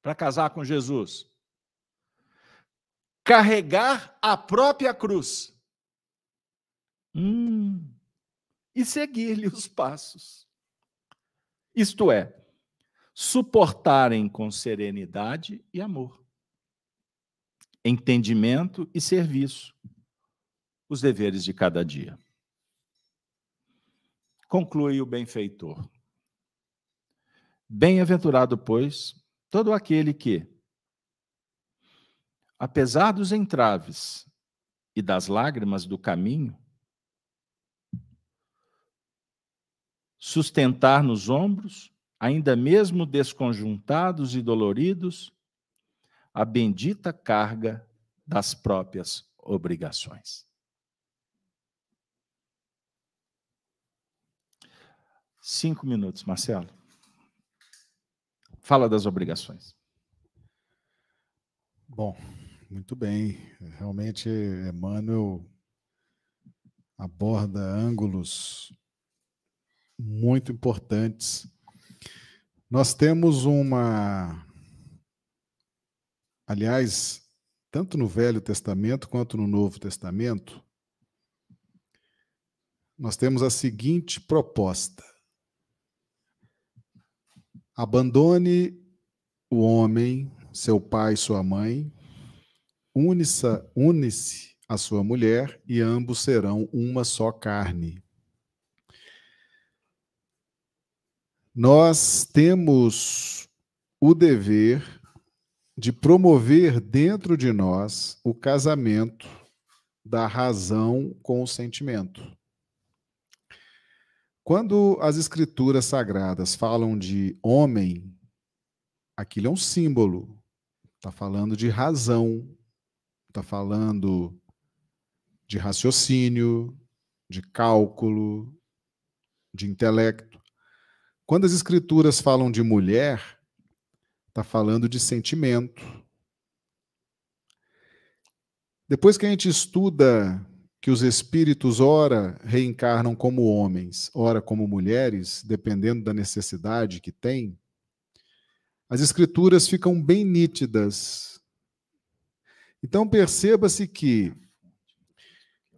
Para casar com Jesus? Carregar a própria cruz. Hum, e seguir-lhe os passos. Isto é, suportarem com serenidade e amor, entendimento e serviço os deveres de cada dia. Conclui o benfeitor. Bem-aventurado, pois, todo aquele que, apesar dos entraves e das lágrimas do caminho, sustentar nos ombros ainda mesmo desconjuntados e doloridos, a bendita carga das próprias obrigações. Cinco minutos, Marcelo. Fala das obrigações. Bom, muito bem. Realmente, Emmanuel aborda ângulos muito importantes nós temos uma. Aliás, tanto no Velho Testamento quanto no Novo Testamento, nós temos a seguinte proposta: abandone o homem, seu pai, sua mãe, une-se une a sua mulher e ambos serão uma só carne. Nós temos o dever de promover dentro de nós o casamento da razão com o sentimento. Quando as escrituras sagradas falam de homem, aquilo é um símbolo, está falando de razão, está falando de raciocínio, de cálculo, de intelecto. Quando as escrituras falam de mulher, está falando de sentimento. Depois que a gente estuda que os espíritos, ora, reencarnam como homens, ora, como mulheres, dependendo da necessidade que tem, as escrituras ficam bem nítidas. Então, perceba-se que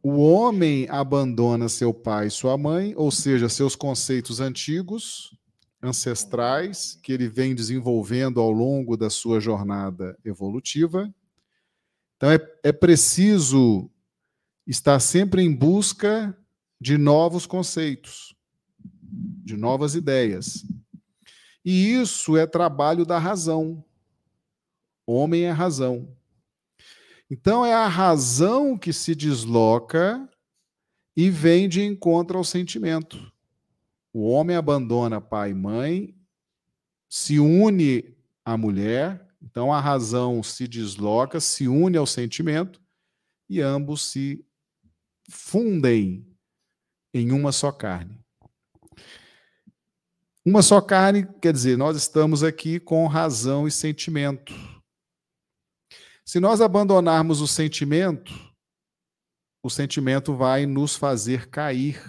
o homem abandona seu pai e sua mãe, ou seja, seus conceitos antigos, ancestrais, que ele vem desenvolvendo ao longo da sua jornada evolutiva. Então, é, é preciso estar sempre em busca de novos conceitos, de novas ideias. E isso é trabalho da razão. Homem é razão. Então é a razão que se desloca e vem de encontro ao sentimento. O homem abandona pai e mãe, se une à mulher, então a razão se desloca, se une ao sentimento e ambos se fundem em uma só carne. Uma só carne, quer dizer, nós estamos aqui com razão e sentimento. Se nós abandonarmos o sentimento, o sentimento vai nos fazer cair,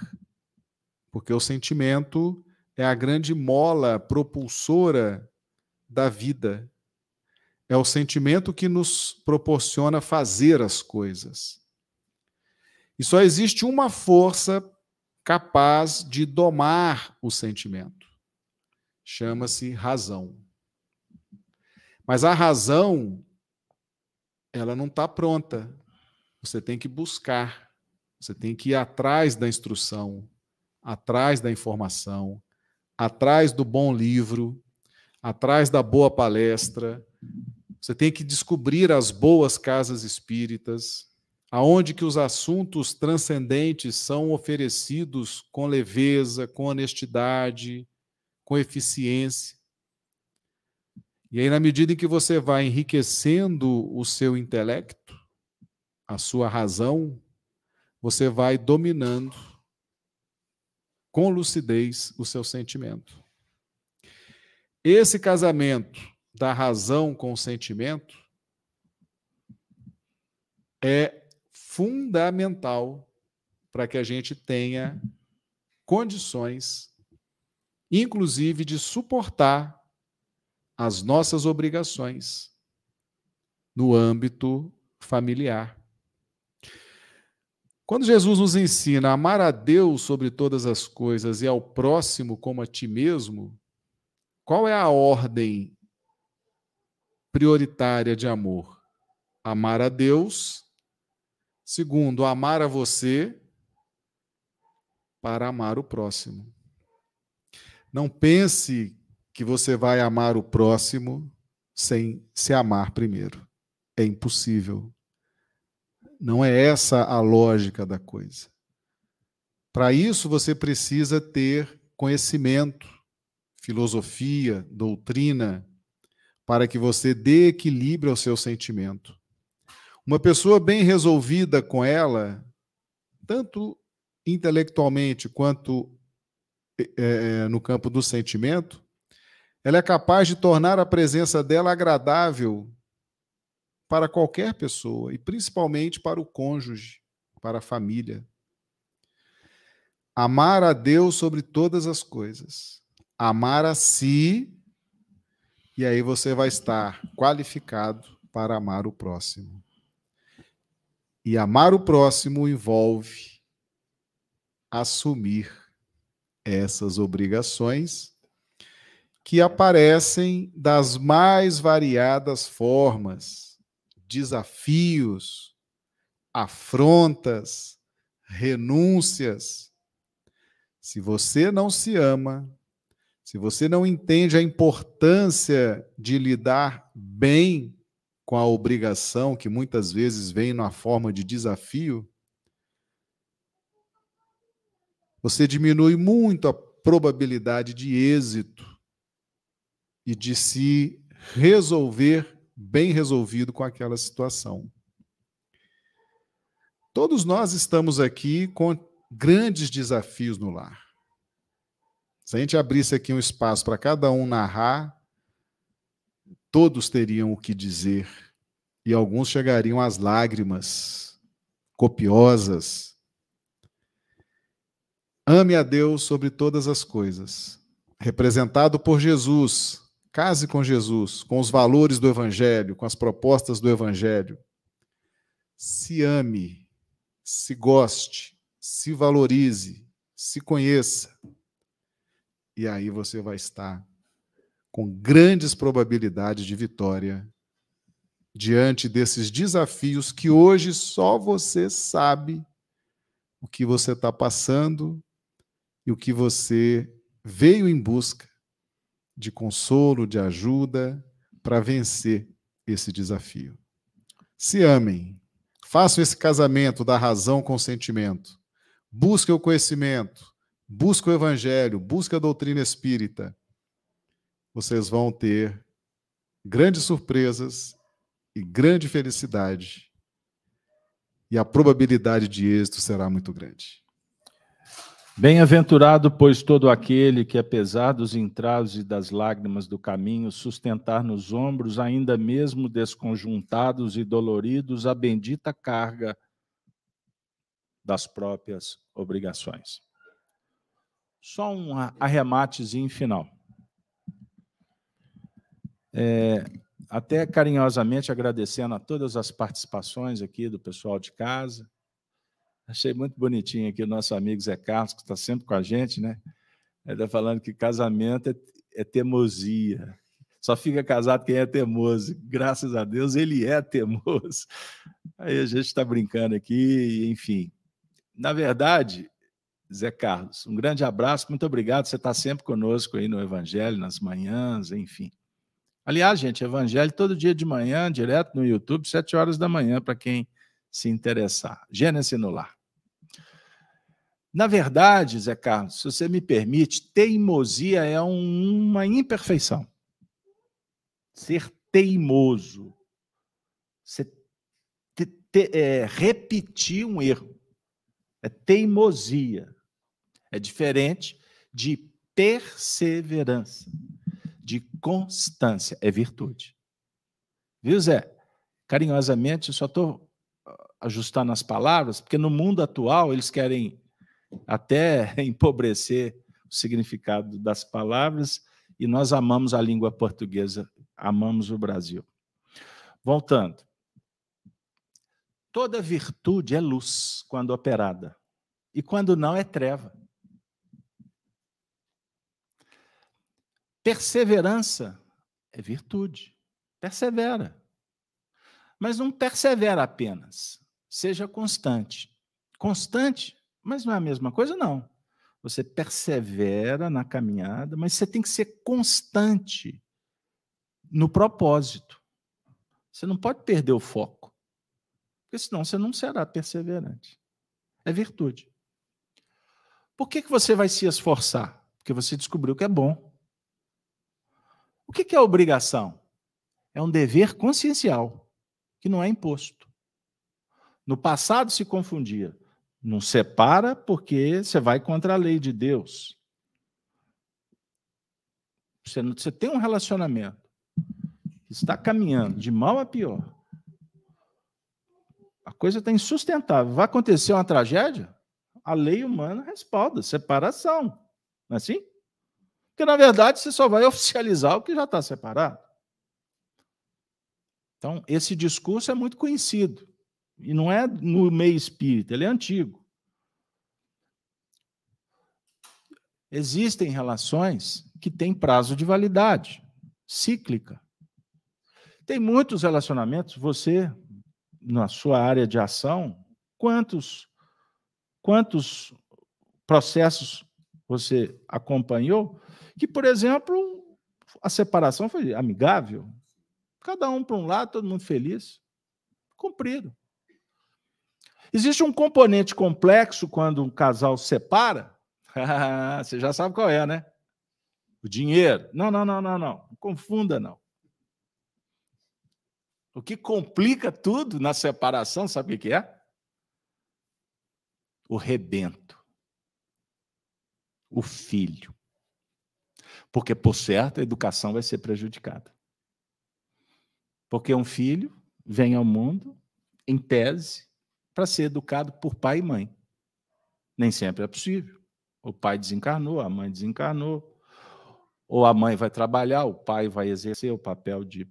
porque o sentimento é a grande mola propulsora da vida. É o sentimento que nos proporciona fazer as coisas. E só existe uma força capaz de domar o sentimento. Chama-se razão. Mas a razão ela não está pronta. Você tem que buscar, você tem que ir atrás da instrução, atrás da informação, atrás do bom livro, atrás da boa palestra. Você tem que descobrir as boas casas espíritas, aonde que os assuntos transcendentes são oferecidos com leveza, com honestidade, com eficiência. E aí, na medida em que você vai enriquecendo o seu intelecto, a sua razão, você vai dominando com lucidez o seu sentimento. Esse casamento da razão com o sentimento é fundamental para que a gente tenha condições, inclusive, de suportar as nossas obrigações no âmbito familiar. Quando Jesus nos ensina a amar a Deus sobre todas as coisas e ao próximo como a ti mesmo, qual é a ordem prioritária de amor? Amar a Deus, segundo, amar a você para amar o próximo. Não pense que você vai amar o próximo sem se amar primeiro. É impossível. Não é essa a lógica da coisa. Para isso, você precisa ter conhecimento, filosofia, doutrina, para que você dê equilíbrio ao seu sentimento. Uma pessoa bem resolvida com ela, tanto intelectualmente quanto é, no campo do sentimento, ela é capaz de tornar a presença dela agradável para qualquer pessoa e principalmente para o cônjuge, para a família. Amar a Deus sobre todas as coisas. Amar a si, e aí você vai estar qualificado para amar o próximo. E amar o próximo envolve assumir essas obrigações que aparecem das mais variadas formas, desafios, afrontas, renúncias. Se você não se ama, se você não entende a importância de lidar bem com a obrigação, que muitas vezes vem na forma de desafio, você diminui muito a probabilidade de êxito e de se resolver bem resolvido com aquela situação. Todos nós estamos aqui com grandes desafios no lar. Se a gente abrisse aqui um espaço para cada um narrar, todos teriam o que dizer e alguns chegariam às lágrimas copiosas. Ame a Deus sobre todas as coisas, representado por Jesus, Case com Jesus, com os valores do Evangelho, com as propostas do Evangelho. Se ame, se goste, se valorize, se conheça. E aí você vai estar com grandes probabilidades de vitória diante desses desafios que hoje só você sabe o que você está passando e o que você veio em busca de consolo, de ajuda para vencer esse desafio. Se amem, façam esse casamento da razão com o sentimento. Busquem o conhecimento, busquem o evangelho, busquem a doutrina espírita. Vocês vão ter grandes surpresas e grande felicidade. E a probabilidade de êxito será muito grande. Bem-aventurado, pois, todo aquele que, apesar dos entraves e das lágrimas do caminho, sustentar nos ombros, ainda mesmo desconjuntados e doloridos, a bendita carga das próprias obrigações. Só um arrematezinho final. É, até carinhosamente agradecendo a todas as participações aqui do pessoal de casa. Achei muito bonitinho aqui o nosso amigo Zé Carlos, que está sempre com a gente, né? Ele está falando que casamento é, é teimosia. Só fica casado quem é teimoso. Graças a Deus, ele é teimoso. Aí a gente está brincando aqui, enfim. Na verdade, Zé Carlos, um grande abraço, muito obrigado. Você está sempre conosco aí no Evangelho, nas manhãs, enfim. Aliás, gente, Evangelho todo dia de manhã, direto no YouTube, sete horas da manhã, para quem se interessar. Gênesis no lar. Na verdade, Zé Carlos, se você me permite, teimosia é um, uma imperfeição. Ser teimoso. Você te, te, é, repetir um erro. É teimosia. É diferente de perseverança de constância, é virtude. Viu, Zé? Carinhosamente, eu só estou ah, ajustando as palavras, porque no mundo atual eles querem até (laughs) empobrecer o significado das palavras e nós amamos a língua portuguesa, amamos o Brasil. Voltando. Toda virtude é luz quando operada, e quando não é treva. Perseverança é virtude. Persevera. Mas não persevera apenas. Seja constante. Constante, mas não é a mesma coisa, não. Você persevera na caminhada, mas você tem que ser constante no propósito. Você não pode perder o foco, porque senão você não será perseverante. É virtude. Por que, que você vai se esforçar? Porque você descobriu que é bom. O que é obrigação? É um dever consciencial, que não é imposto. No passado se confundia. Não separa porque você vai contra a lei de Deus. Você, você tem um relacionamento que está caminhando de mal a pior. A coisa está insustentável. Vai acontecer uma tragédia? A lei humana respalda separação. Não é assim? Porque, na verdade, você só vai (laughs) oficializar o que já está separado. Então, esse discurso é muito conhecido. E não é no meio espírita, ele é antigo. Existem relações que têm prazo de validade, cíclica. Tem muitos relacionamentos, você, na sua área de ação, quantos, quantos processos você acompanhou que, por exemplo, a separação foi amigável. Cada um para um lado, todo mundo feliz. Cumprido. Existe um componente complexo quando um casal separa. (laughs) Você já sabe qual é, né? O dinheiro. Não, não, não, não, não. Não confunda, não. O que complica tudo na separação, sabe o que é? O rebento. O filho. Porque, por certo, a educação vai ser prejudicada. Porque um filho vem ao mundo, em tese, para ser educado por pai e mãe. Nem sempre é possível. O pai desencarnou, a mãe desencarnou, ou a mãe vai trabalhar, o pai vai exercer o papel de.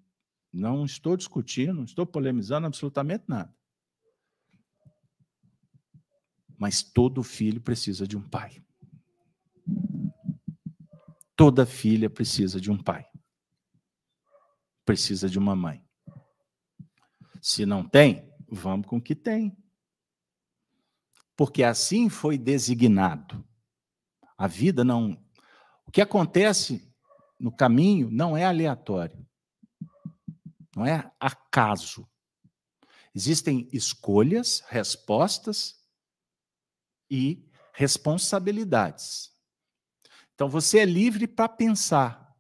Não estou discutindo, não estou polemizando absolutamente nada. Mas todo filho precisa de um pai. Toda filha precisa de um pai. Precisa de uma mãe. Se não tem, vamos com o que tem. Porque assim foi designado. A vida não. O que acontece no caminho não é aleatório. Não é acaso. Existem escolhas, respostas e responsabilidades. Então você é livre para pensar,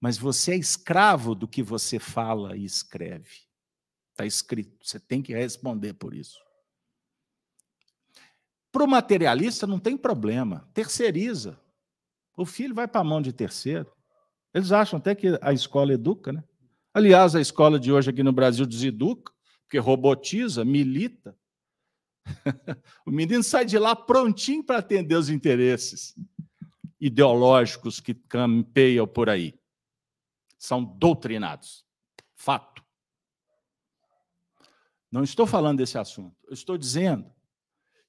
mas você é escravo do que você fala e escreve. Está escrito, você tem que responder por isso. Para o materialista não tem problema, terceiriza. O filho vai para a mão de terceiro. Eles acham até que a escola educa, né? Aliás, a escola de hoje aqui no Brasil deseduca, porque robotiza, milita. (laughs) o menino sai de lá prontinho para atender os interesses ideológicos que campeiam por aí. São doutrinados. Fato. Não estou falando desse assunto. Eu estou dizendo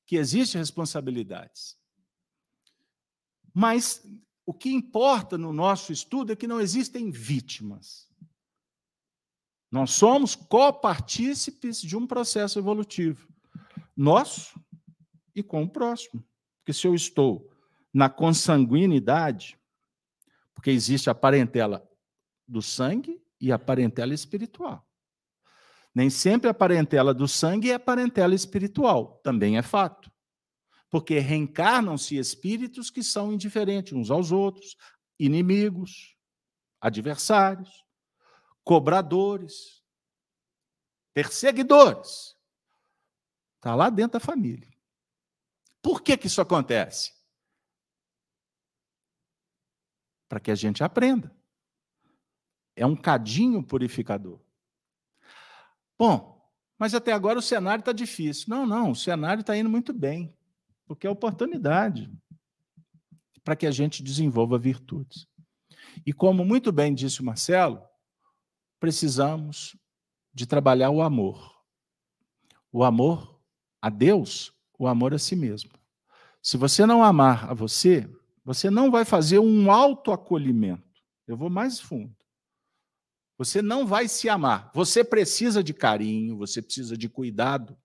que existem responsabilidades. Mas o que importa no nosso estudo é que não existem vítimas. Nós somos copartícipes de um processo evolutivo nosso e com o próximo. Porque se eu estou na consanguinidade, porque existe a parentela do sangue e a parentela espiritual. Nem sempre a parentela do sangue é parentela espiritual, também é fato. Porque reencarnam-se espíritos que são indiferentes uns aos outros, inimigos, adversários, cobradores, perseguidores. Está lá dentro da família. Por que, que isso acontece? Para que a gente aprenda. É um cadinho purificador. Bom, mas até agora o cenário está difícil. Não, não, o cenário está indo muito bem, porque é oportunidade para que a gente desenvolva virtudes. E como muito bem disse o Marcelo, precisamos de trabalhar o amor. O amor a Deus o amor a si mesmo. Se você não amar a você, você não vai fazer um autoacolhimento. Eu vou mais fundo. Você não vai se amar. Você precisa de carinho, você precisa de cuidado.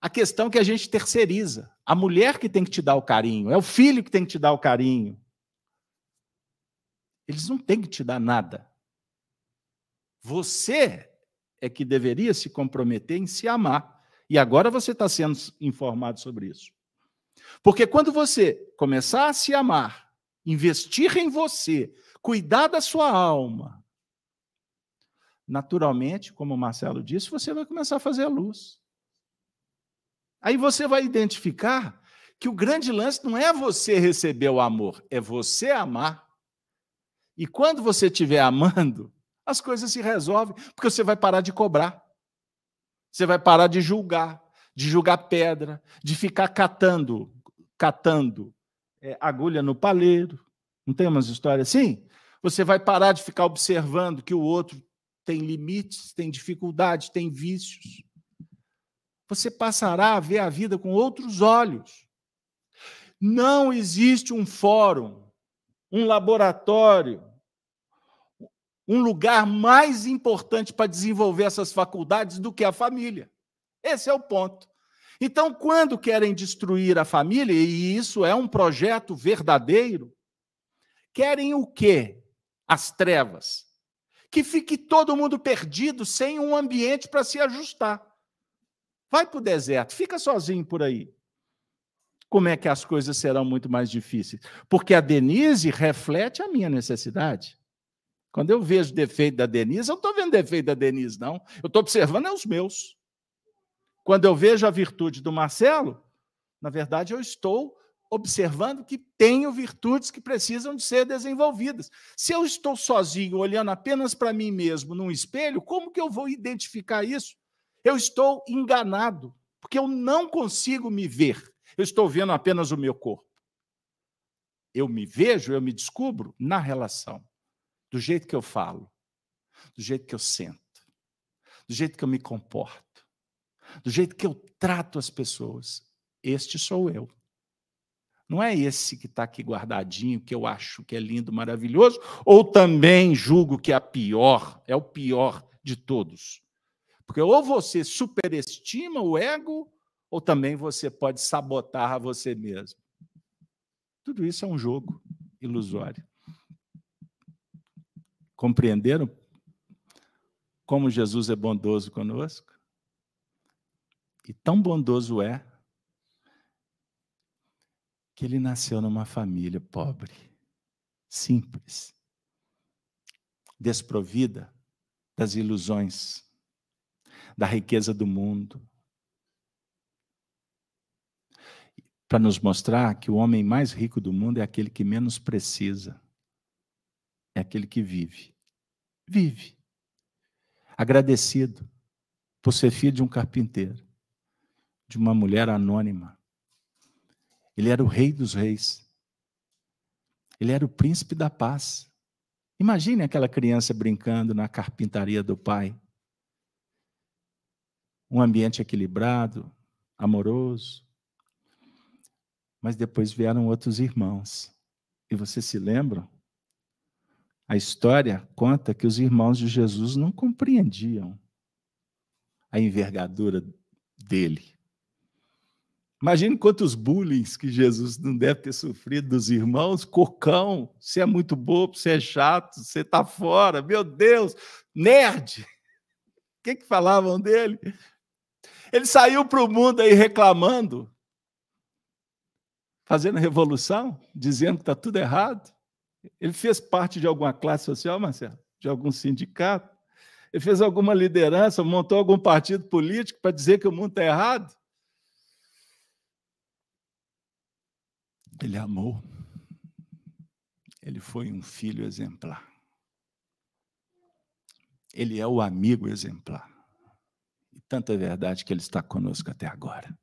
A questão é que a gente terceiriza. A mulher que tem que te dar o carinho, é o filho que tem que te dar o carinho. Eles não têm que te dar nada. Você é que deveria se comprometer em se amar. E agora você está sendo informado sobre isso. Porque quando você começar a se amar, investir em você, cuidar da sua alma, naturalmente, como o Marcelo disse, você vai começar a fazer a luz. Aí você vai identificar que o grande lance não é você receber o amor, é você amar. E quando você estiver amando, as coisas se resolvem, porque você vai parar de cobrar. Você vai parar de julgar, de julgar pedra, de ficar catando, catando é, agulha no paleiro. Não tem umas histórias assim? Você vai parar de ficar observando que o outro tem limites, tem dificuldades, tem vícios. Você passará a ver a vida com outros olhos. Não existe um fórum, um laboratório, um lugar mais importante para desenvolver essas faculdades do que a família. Esse é o ponto. Então, quando querem destruir a família, e isso é um projeto verdadeiro, querem o quê? As trevas. Que fique todo mundo perdido, sem um ambiente para se ajustar. Vai para o deserto, fica sozinho por aí. Como é que as coisas serão muito mais difíceis? Porque a Denise reflete a minha necessidade. Quando eu vejo defeito da Denise, eu não estou vendo defeito da Denise, não. Eu estou observando é os meus. Quando eu vejo a virtude do Marcelo, na verdade, eu estou observando que tenho virtudes que precisam de ser desenvolvidas. Se eu estou sozinho, olhando apenas para mim mesmo num espelho, como que eu vou identificar isso? Eu estou enganado, porque eu não consigo me ver. Eu estou vendo apenas o meu corpo. Eu me vejo, eu me descubro na relação do jeito que eu falo, do jeito que eu sento, do jeito que eu me comporto, do jeito que eu trato as pessoas. Este sou eu. Não é esse que está aqui guardadinho, que eu acho que é lindo, maravilhoso, ou também julgo que é a pior, é o pior de todos. Porque ou você superestima o ego, ou também você pode sabotar a você mesmo. Tudo isso é um jogo ilusório. Compreenderam como Jesus é bondoso conosco? E tão bondoso é que ele nasceu numa família pobre, simples, desprovida das ilusões, da riqueza do mundo. para nos mostrar que o homem mais rico do mundo é aquele que menos precisa, é aquele que vive. Vive. Agradecido por ser filho de um carpinteiro, de uma mulher anônima. Ele era o rei dos reis. Ele era o príncipe da paz. Imagine aquela criança brincando na carpintaria do pai. Um ambiente equilibrado, amoroso. Mas depois vieram outros irmãos. E vocês se lembram? A história conta que os irmãos de Jesus não compreendiam a envergadura dele. Imagine quantos bullying que Jesus não deve ter sofrido dos irmãos. Cocão, você é muito bobo, você é chato, você está fora. Meu Deus, nerd. O que, que falavam dele? Ele saiu para o mundo aí reclamando, fazendo revolução, dizendo que está tudo errado. Ele fez parte de alguma classe social, Marcelo? De algum sindicato? Ele fez alguma liderança, montou algum partido político para dizer que o mundo está errado? Ele amou. Ele foi um filho exemplar. Ele é o amigo exemplar. E tanta verdade que ele está conosco até agora,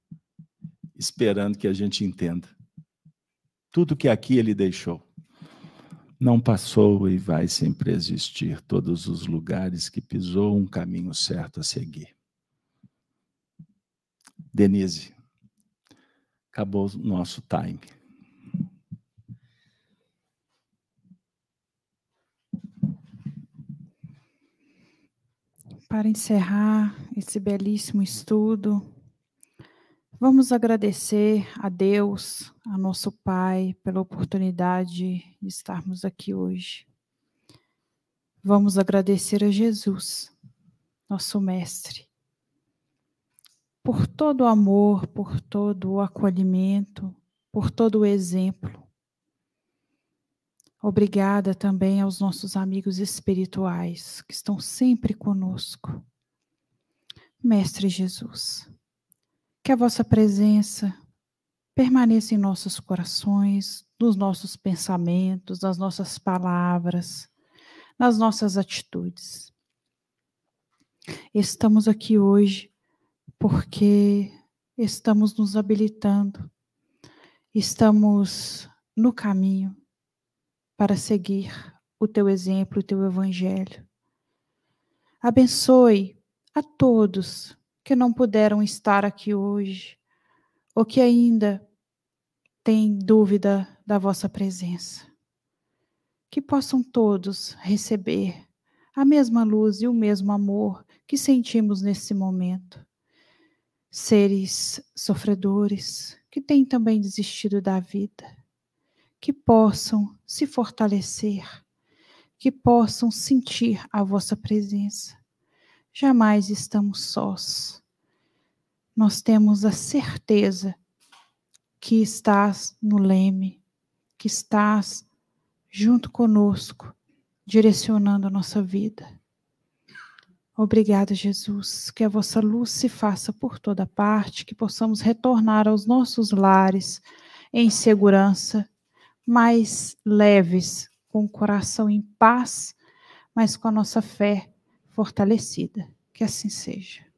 esperando que a gente entenda tudo que aqui ele deixou. Não passou e vai sempre existir todos os lugares que pisou um caminho certo a seguir. Denise, acabou o nosso time. Para encerrar esse belíssimo estudo, vamos agradecer a Deus, a nosso Pai, pela oportunidade de estarmos aqui hoje. Vamos agradecer a Jesus, nosso Mestre, por todo o amor, por todo o acolhimento, por todo o exemplo Obrigada também aos nossos amigos espirituais que estão sempre conosco. Mestre Jesus, que a vossa presença permaneça em nossos corações, nos nossos pensamentos, nas nossas palavras, nas nossas atitudes. Estamos aqui hoje porque estamos nos habilitando, estamos no caminho para seguir o teu exemplo, o teu evangelho. Abençoe a todos que não puderam estar aqui hoje ou que ainda têm dúvida da vossa presença. Que possam todos receber a mesma luz e o mesmo amor que sentimos nesse momento. Seres sofredores que têm também desistido da vida que possam se fortalecer, que possam sentir a vossa presença. Jamais estamos sós. Nós temos a certeza que estás no leme, que estás junto conosco, direcionando a nossa vida. Obrigada, Jesus, que a vossa luz se faça por toda parte, que possamos retornar aos nossos lares em segurança mais leves, com o coração em paz, mas com a nossa fé fortalecida. Que assim seja.